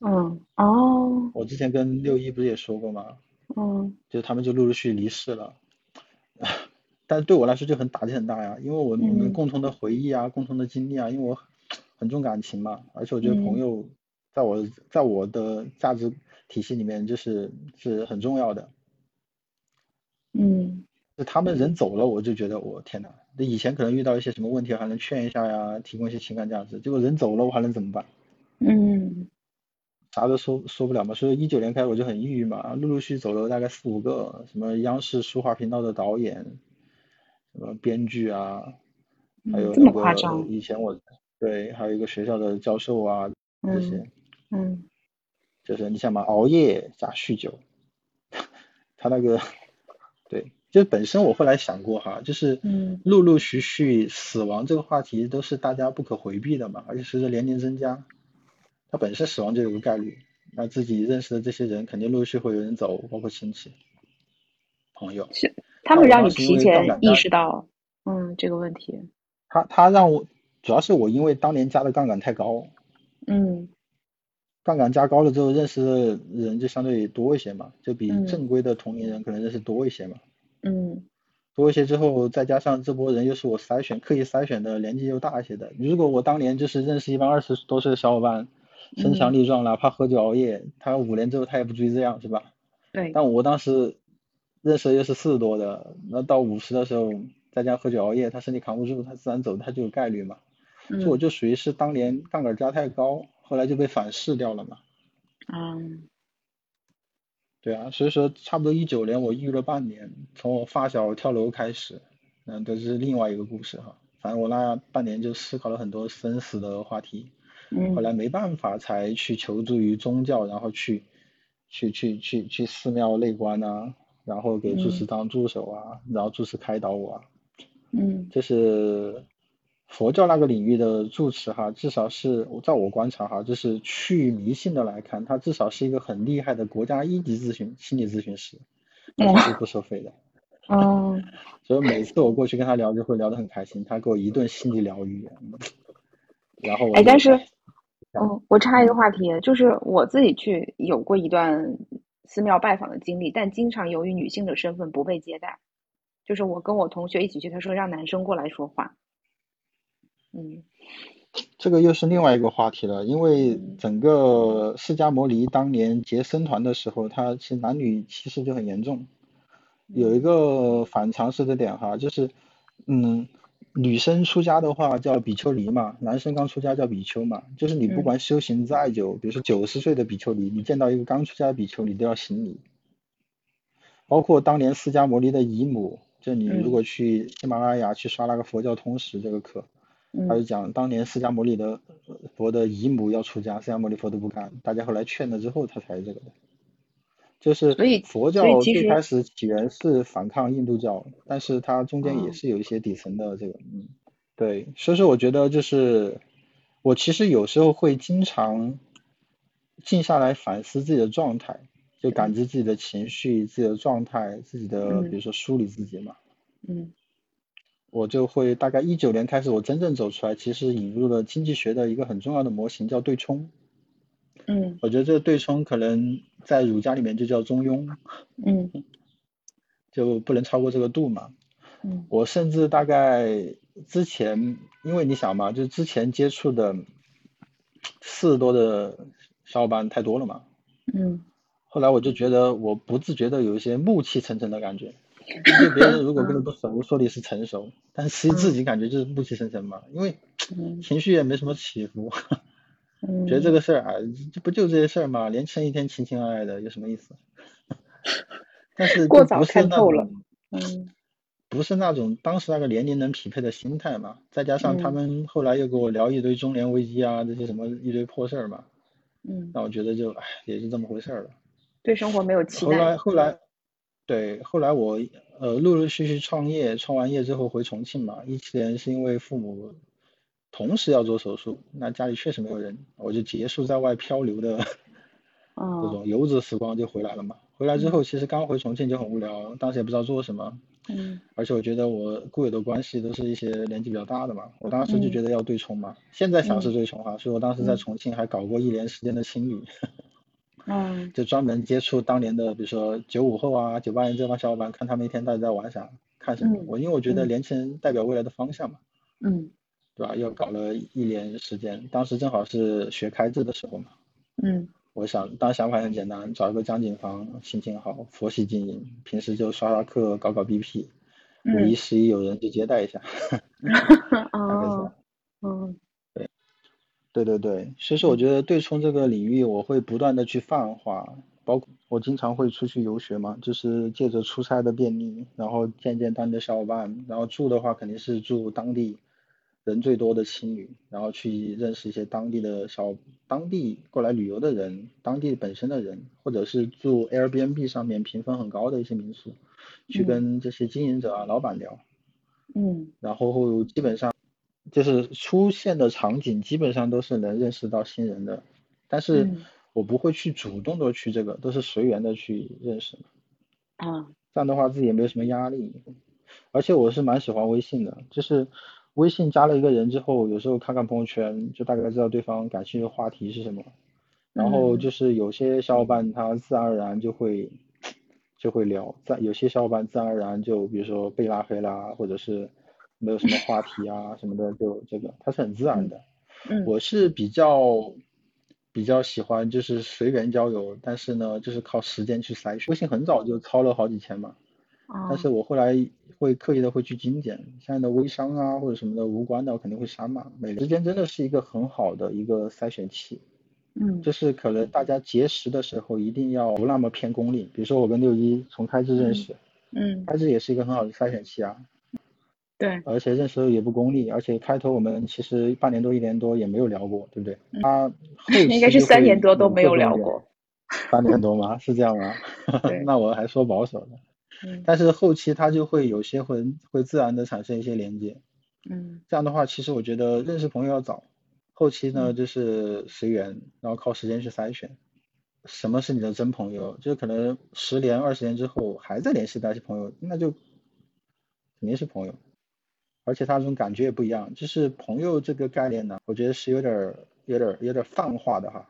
S1: 嗯哦，
S2: 我之前跟六一不是也说过吗？
S1: 嗯，
S2: 就他们就陆陆续离世了，但是对我来说就很打击很大呀，因为我们共同的回忆啊，共同的经历啊，因为我很重感情嘛，而且我觉得朋友在我在我的价值体系里面就是是很重要的。
S1: 嗯，
S2: 就他们人走了，我就觉得我天呐，那以前可能遇到一些什么问题还能劝一下呀，提供一些情感价值，结果人走了，我还能怎么办？
S1: 嗯。
S2: 啥都说说不了嘛，所以一九年开始我就很抑郁嘛，陆陆续走了大概四五个，什么央视书画频道的导演，什么编剧啊，还有那个以前我对，还有一个学校的教授啊这些，
S1: 嗯，
S2: 就是你想嘛，熬夜加酗酒，他那个对，就本身我后来想过哈，就是陆陆续续死亡这个话题都是大家不可回避的嘛，而且随着年龄增加。他本身死亡就有个概率，那自己认识的这些人肯定陆续会有人走，包括亲戚、朋友。
S1: 是，他们让你提前意识到，嗯，这个问题。
S2: 他他让我，主要是我因为当年加的杠杆太高。
S1: 嗯。
S2: 杠杆加高了之后，认识的人就相对多一些嘛，就比正规的同龄人可能认识多一些嘛。
S1: 嗯。
S2: 多一些之后，再加上这波人又是我筛选、刻意筛选的，年纪又大一些的。如果我当年就是认识一帮二十多岁的小伙伴。身强力壮，哪怕喝酒熬夜，他五年之后他也不至于这样，是吧？
S1: 对。
S2: 但我当时认识的又是四十多的，那到五十的时候再加上喝酒熬夜，他身体扛不住，他自然走，他就有概率嘛。
S1: 嗯。
S2: 所以我就属于是当年杠杆加太高，后来就被反噬掉了嘛。
S1: 嗯。
S2: 对啊，所以说差不多一九年我抑郁了半年，从我发小跳楼开始，嗯，这是另外一个故事哈。反正我那半年就思考了很多生死的话题。后来没办法，才去求助于宗教，然后去去去去去寺庙内观啊，然后给住持当助手啊，然后住持开导我啊。
S1: 嗯。
S2: 就是佛教那个领域的住持哈，至少是在我观察哈，就是去迷信的来看，他至少是一个很厉害的国家一级咨询心理咨询师，是不收费的。
S1: 哦。
S2: 所以每次我过去跟他聊，就会聊得很开心，他给我一顿心理疗愈。然后
S1: 哎，但是。哦，我插一个话题，就是我自己去有过一段寺庙拜访的经历，但经常由于女性的身份不被接待。就是我跟我同学一起去，他说让男生过来说话。嗯，
S2: 这个又是另外一个话题了，因为整个释迦摩尼当年结僧团的时候，他其实男女歧视就很严重。有一个反常识的点哈，就是嗯。女生出家的话叫比丘尼嘛，男生刚出家叫比丘嘛。就是你不管修行再久，比如说九十岁的比丘尼，你见到一个刚出家的比丘尼都要行礼。包括当年释迦牟尼的姨母，就你如果去喜马拉雅去刷那个佛教通识这个课，他就讲当年释迦牟尼的佛的姨母要出家，释迦牟尼佛都不干，大家后来劝了之后他才这个的。就是佛教最开始起源是反抗印度教，但是它中间也是有一些底层的这个，嗯，对，所以说我觉得就是我其实有时候会经常静下来反思自己的状态，就感知自己的情绪、自己的状态、自己的比如说梳理自己嘛，
S1: 嗯，
S2: 我就会大概一九年开始，我真正走出来，其实引入了经济学的一个很重要的模型，叫对冲。
S1: 嗯，
S2: 我觉得这个对冲可能在儒家里面就叫中庸，
S1: 嗯，
S2: 就不能超过这个度嘛。
S1: 嗯，
S2: 我甚至大概之前，因为你想嘛，就之前接触的四十多的小伙伴太多了嘛。
S1: 嗯，
S2: 后来我就觉得我不自觉的有一些暮气沉沉的感觉，就别人如果跟你不熟，说你是成熟，但其实自己感觉就是暮气沉沉嘛，因为情绪也没什么起伏。觉得这个事儿啊，这不就这些事儿吗？年轻人一天情情爱爱的，有什么意思？但是
S1: 过早
S2: 看
S1: 透了，嗯，
S2: 不是那种当时那个年龄能匹配的心态嘛。再加上他们后来又给我聊一堆中年危机啊，这些什么一堆破事儿嘛，
S1: 嗯，
S2: 那我觉得就唉，也是这么回事儿了。
S1: 对生活没有期
S2: 待。后来后来，对，后来我呃陆陆续续创业，创完业之后回重庆嘛，一七年是因为父母。同时要做手术，那家里确实没有人，我就结束在外漂流的这种游子时光就回来了嘛。回来之后，其实刚回重庆就很无聊，当时也不知道做什么。
S1: 嗯。
S2: 而且我觉得我固有的关系都是一些年纪比较大的嘛，我当时就觉得要对冲嘛。现在想是对冲哈，所以我当时在重庆还搞过一年时间的青旅。
S1: 嗯。
S2: 就专门接触当年的，比如说九五后啊、九八年这帮小伙伴，看他们一天到底在玩啥，看什么。我因为我觉得年轻人代表未来的方向嘛。
S1: 嗯。
S2: 对吧？又搞了一年时间，当时正好是学开智的时候嘛。
S1: 嗯。
S2: 我想，当想法很简单，找一个江景房，心情好，佛系经营，平时就刷刷课，搞搞 BP，五一十一有人就接待一下。
S1: 哦。嗯。
S2: 对。对对对，所以说我觉得对冲这个领域，我会不断的去泛化，包括我经常会出去游学嘛，就是借着出差的便利，然后见见当地的小伙伴，然后住的话肯定是住当地。人最多的青旅，然后去认识一些当地的小当地过来旅游的人，当地本身的人，或者是住 Airbnb 上面评分很高的一些民宿，去跟这些经营者啊、老板聊，
S1: 嗯，
S2: 然后基本上就是出现的场景基本上都是能认识到新人的，但是我不会去主动的去这个，都是随缘的去认识，
S1: 啊，
S2: 这样的话自己也没有什么压力，而且我是蛮喜欢微信的，就是。微信加了一个人之后，有时候看看朋友圈，就大概知道对方感兴趣的话题是什么。然后就是有些小伙伴他自然而然就会就会聊，在有些小伙伴自然而然就比如说被拉黑啦，或者是没有什么话题啊什么的，就这个他是很自然的。
S1: 嗯。
S2: 我是比较比较喜欢就是随缘交友，但是呢就是靠时间去筛选。微信很早就超了好几千嘛。但是我后来会刻意的会去精简，现在的微商啊或者什么的无关的我肯定会删嘛。每时间真的是一个很好的一个筛选器，
S1: 嗯，
S2: 就是可能大家结识的时候一定要不那么偏功利。比如说我跟六一从开智认识，
S1: 嗯，
S2: 开智也是一个很好的筛选器啊。
S1: 对。
S2: 而且认识也不功利，而且开头我们其实半年多一年多也没有聊过，对不对？他
S1: 应该是三年多都没有聊过。
S2: 三年多吗？是这样吗？那我还说保守的。
S1: 嗯，
S2: 但是后期它就会有些会会自然的产生一些连接，
S1: 嗯，
S2: 这样的话其实我觉得认识朋友要早，后期呢就是随缘，然后靠时间去筛选，什么是你的真朋友？就是可能十年二十年之后还在联系的那些朋友，那就肯定是朋友，而且他这种感觉也不一样，就是朋友这个概念呢，我觉得是有点有点有点泛化的哈，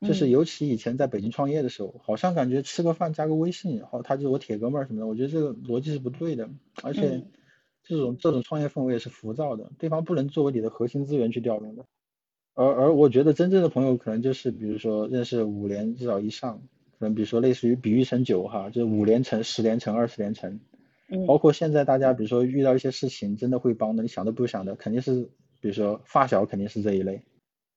S2: 就是尤其以前在北京创业的时候，好像感觉吃个饭加个微信，然后他就是我铁哥们儿什么的，我觉得这个逻辑是不对的，而且这种这种创业氛围也是浮躁的，对方不能作为你的核心资源去调动的。而而我觉得真正的朋友可能就是比如说认识五年至少以上，可能比如说类似于比喻成酒哈，就是五年成、十年成、二十年成。包括现在大家比如说遇到一些事情真的会帮的，你想都不想的，肯定是比如说发小肯定是这一类，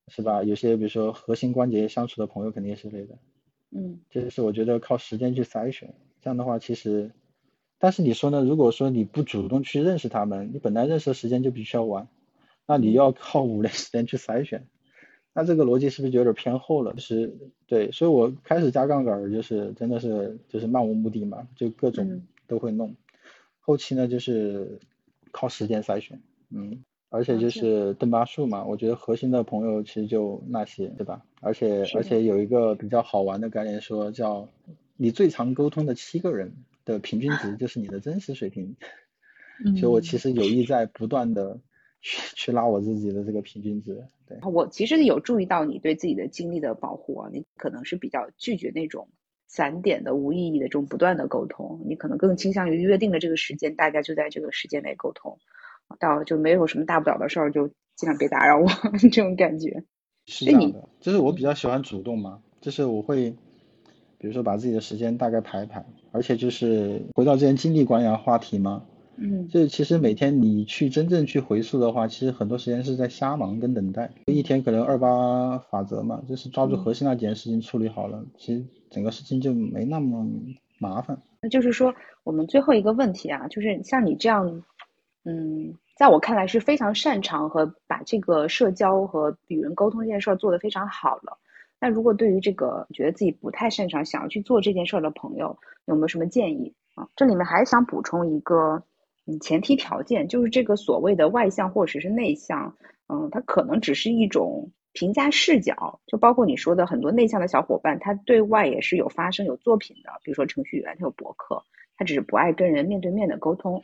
S2: 是吧？有些比如说核心关节相处的朋友肯定是累的。
S1: 嗯，
S2: 这是我觉得靠时间去筛选，这样的话其实，但是你说呢？如果说你不主动去认识他们，你本来认识的时间就比较晚，那你要靠五年时间去筛选，那这个逻辑是不是就有点偏后了？是，对，所以我开始加杠杆就是真的是就是漫无目的嘛，就各种都会弄。后期呢，就是靠时间筛选，嗯，而且就是邓巴数嘛，我觉得核心的朋友其实就那些，对吧？而且而且有一个比较好玩的概念，说叫你最常沟通的七个人的平均值就是你的真实水平。所以我其实有意在不断的去去拉我自己的这个平均值。对，
S1: 我其实有注意到你对自己的精力的保护啊，你可能是比较拒绝那种。散点的无意义的这种不断的沟通，你可能更倾向于约定的这个时间，大家就在这个时间内沟通，到就没有什么大不了的事儿，就尽量别打扰我 这种感觉。
S2: 是这样的，就是我比较喜欢主动嘛，就是我会，比如说把自己的时间大概排一排，而且就是回到之前精力管理话题嘛。
S1: 嗯，
S2: 就是其实每天你去真正去回溯的话，其实很多时间是在瞎忙跟等待。一天可能二八法则嘛，就是抓住核心那几件事情处理好了，其实整个事情就没那么麻烦。
S1: 那就是说，我们最后一个问题啊，就是像你这样，嗯，在我看来是非常擅长和把这个社交和与人沟通这件事儿做得非常好了。那如果对于这个觉得自己不太擅长想要去做这件事儿的朋友，有没有什么建议啊？这里面还想补充一个。嗯，前提条件就是这个所谓的外向或者是内向，嗯，它可能只是一种评价视角，就包括你说的很多内向的小伙伴，他对外也是有发声、有作品的，比如说程序员，他有博客，他只是不爱跟人面对面的沟通，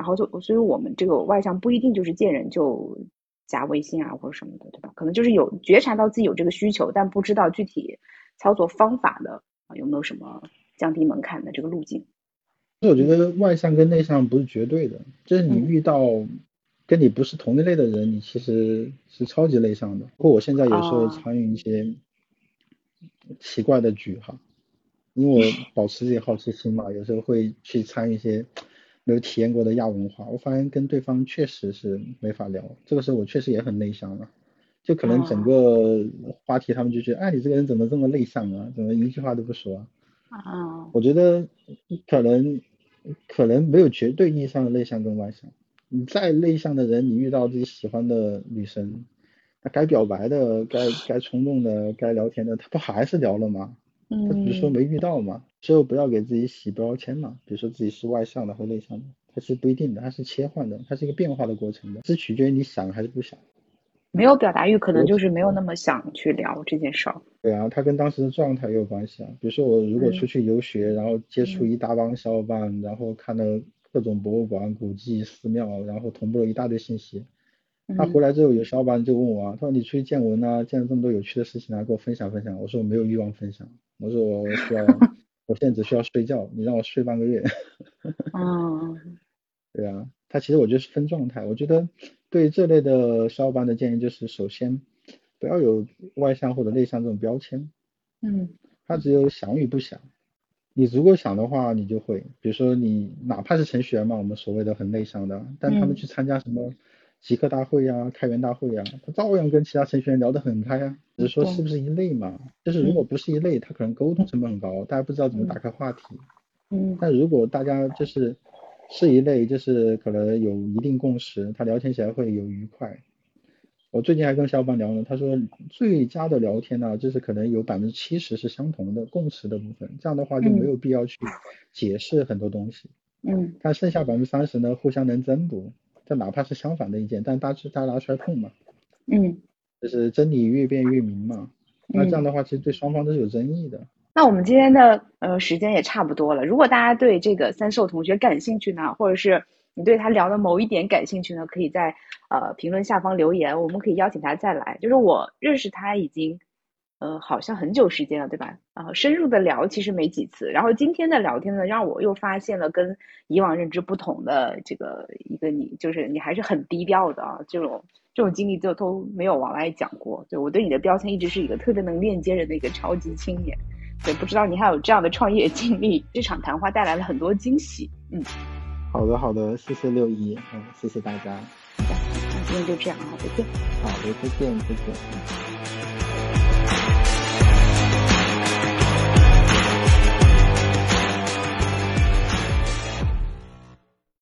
S1: 然后就所以我们这个外向不一定就是见人就加微信啊或者什么的，对吧？可能就是有觉察到自己有这个需求，但不知道具体操作方法的啊，有没有什么降低门槛的这个路径？
S2: 我觉得外向跟内向不是绝对的，就是你遇到跟你不是同一类的人，你其实是超级内向的。不过我现在有时候参与一些奇怪的局哈，因为我 保持自己好奇心嘛，有时候会去参与一些没有体验过的亚文化。我发现跟对方确实是没法聊，这个时候我确实也很内向了，就可能整个话题他们就觉得，哎，你这个人怎么这么内向啊？怎么一句话都不说？
S1: 啊，
S2: 我觉得可能。可能没有绝对意义上的内向跟外向。你再内向的人，你遇到自己喜欢的女生，那该表白的、该该冲动的、该聊天的，他不还是聊了吗？
S1: 嗯。
S2: 他只是说没遇到嘛。之后不要给自己洗标签嘛。比如说自己是外向的或内向的，它是不一定的，它是切换的，它是一个变化的过程的，是取决于你想还是不想。
S1: 没有表达欲，可能就是没有那么想去聊这件事儿。
S2: 对啊，它跟当时的状态也有关系啊。比如说我如果出去游学，然后接触一大帮小伙伴，然后看了各种博物馆、古迹、寺庙，然后同步了一大堆信息。他回来之后，有小伙伴就问我啊，他说你出去见闻啊，见了这么多有趣的事情啊，给我分享分享。我说我没有欲望分享，我说我需要，我现在只需要睡觉，你让我睡半个月。
S1: 嗯。
S2: 对啊，他其实我觉得是分状态，我觉得。对这类的小伙伴的建议就是，首先不要有外向或者内向这种标签。
S1: 嗯。
S2: 他只有想与不想。你如果想的话，你就会，比如说你哪怕是程序员嘛，我们所谓的很内向的，但他们去参加什么极客大会呀、开源大会呀，他照样跟其他程序员聊得很开啊。只是说是不是一类嘛？就是如果不是一类，他可能沟通成本很高，大家不知道怎么打开话题。
S1: 嗯。
S2: 但如果大家就是。是一类，就是可能有一定共识，他聊天起来会有愉快。我最近还跟小伙伴聊呢，他说最佳的聊天呢，就是可能有百分之七十是相同的共识的部分，这样的话就没有必要去解释很多东西。
S1: 嗯。
S2: 但剩下百分之三十呢，互相能增补，这哪怕是相反的意见，但大致大家拿出来碰嘛。
S1: 嗯。
S2: 就是真理越辩越明嘛。那这样的话，其实对双方都是有争议的。
S1: 那我们今天的呃时间也差不多了。如果大家对这个三寿同学感兴趣呢，或者是你对他聊的某一点感兴趣呢，可以在呃评论下方留言，我们可以邀请他再来。就是我认识他已经。呃，好像很久时间了，对吧？啊，深入的聊其实没几次。然后今天的聊天呢，让我又发现了跟以往认知不同的这个一个你，就是你还是很低调的啊。这种这种经历就都没有往外讲过。对我对你的标签一直是一个特别能链接人的一个超级青年。对，不知道你还有这样的创业经历。这场谈话带来了很多惊喜。嗯，
S2: 好的好的，谢谢六一，嗯，谢谢大家。
S1: 那今天就这样啊，再见。
S2: 好的，再见再见。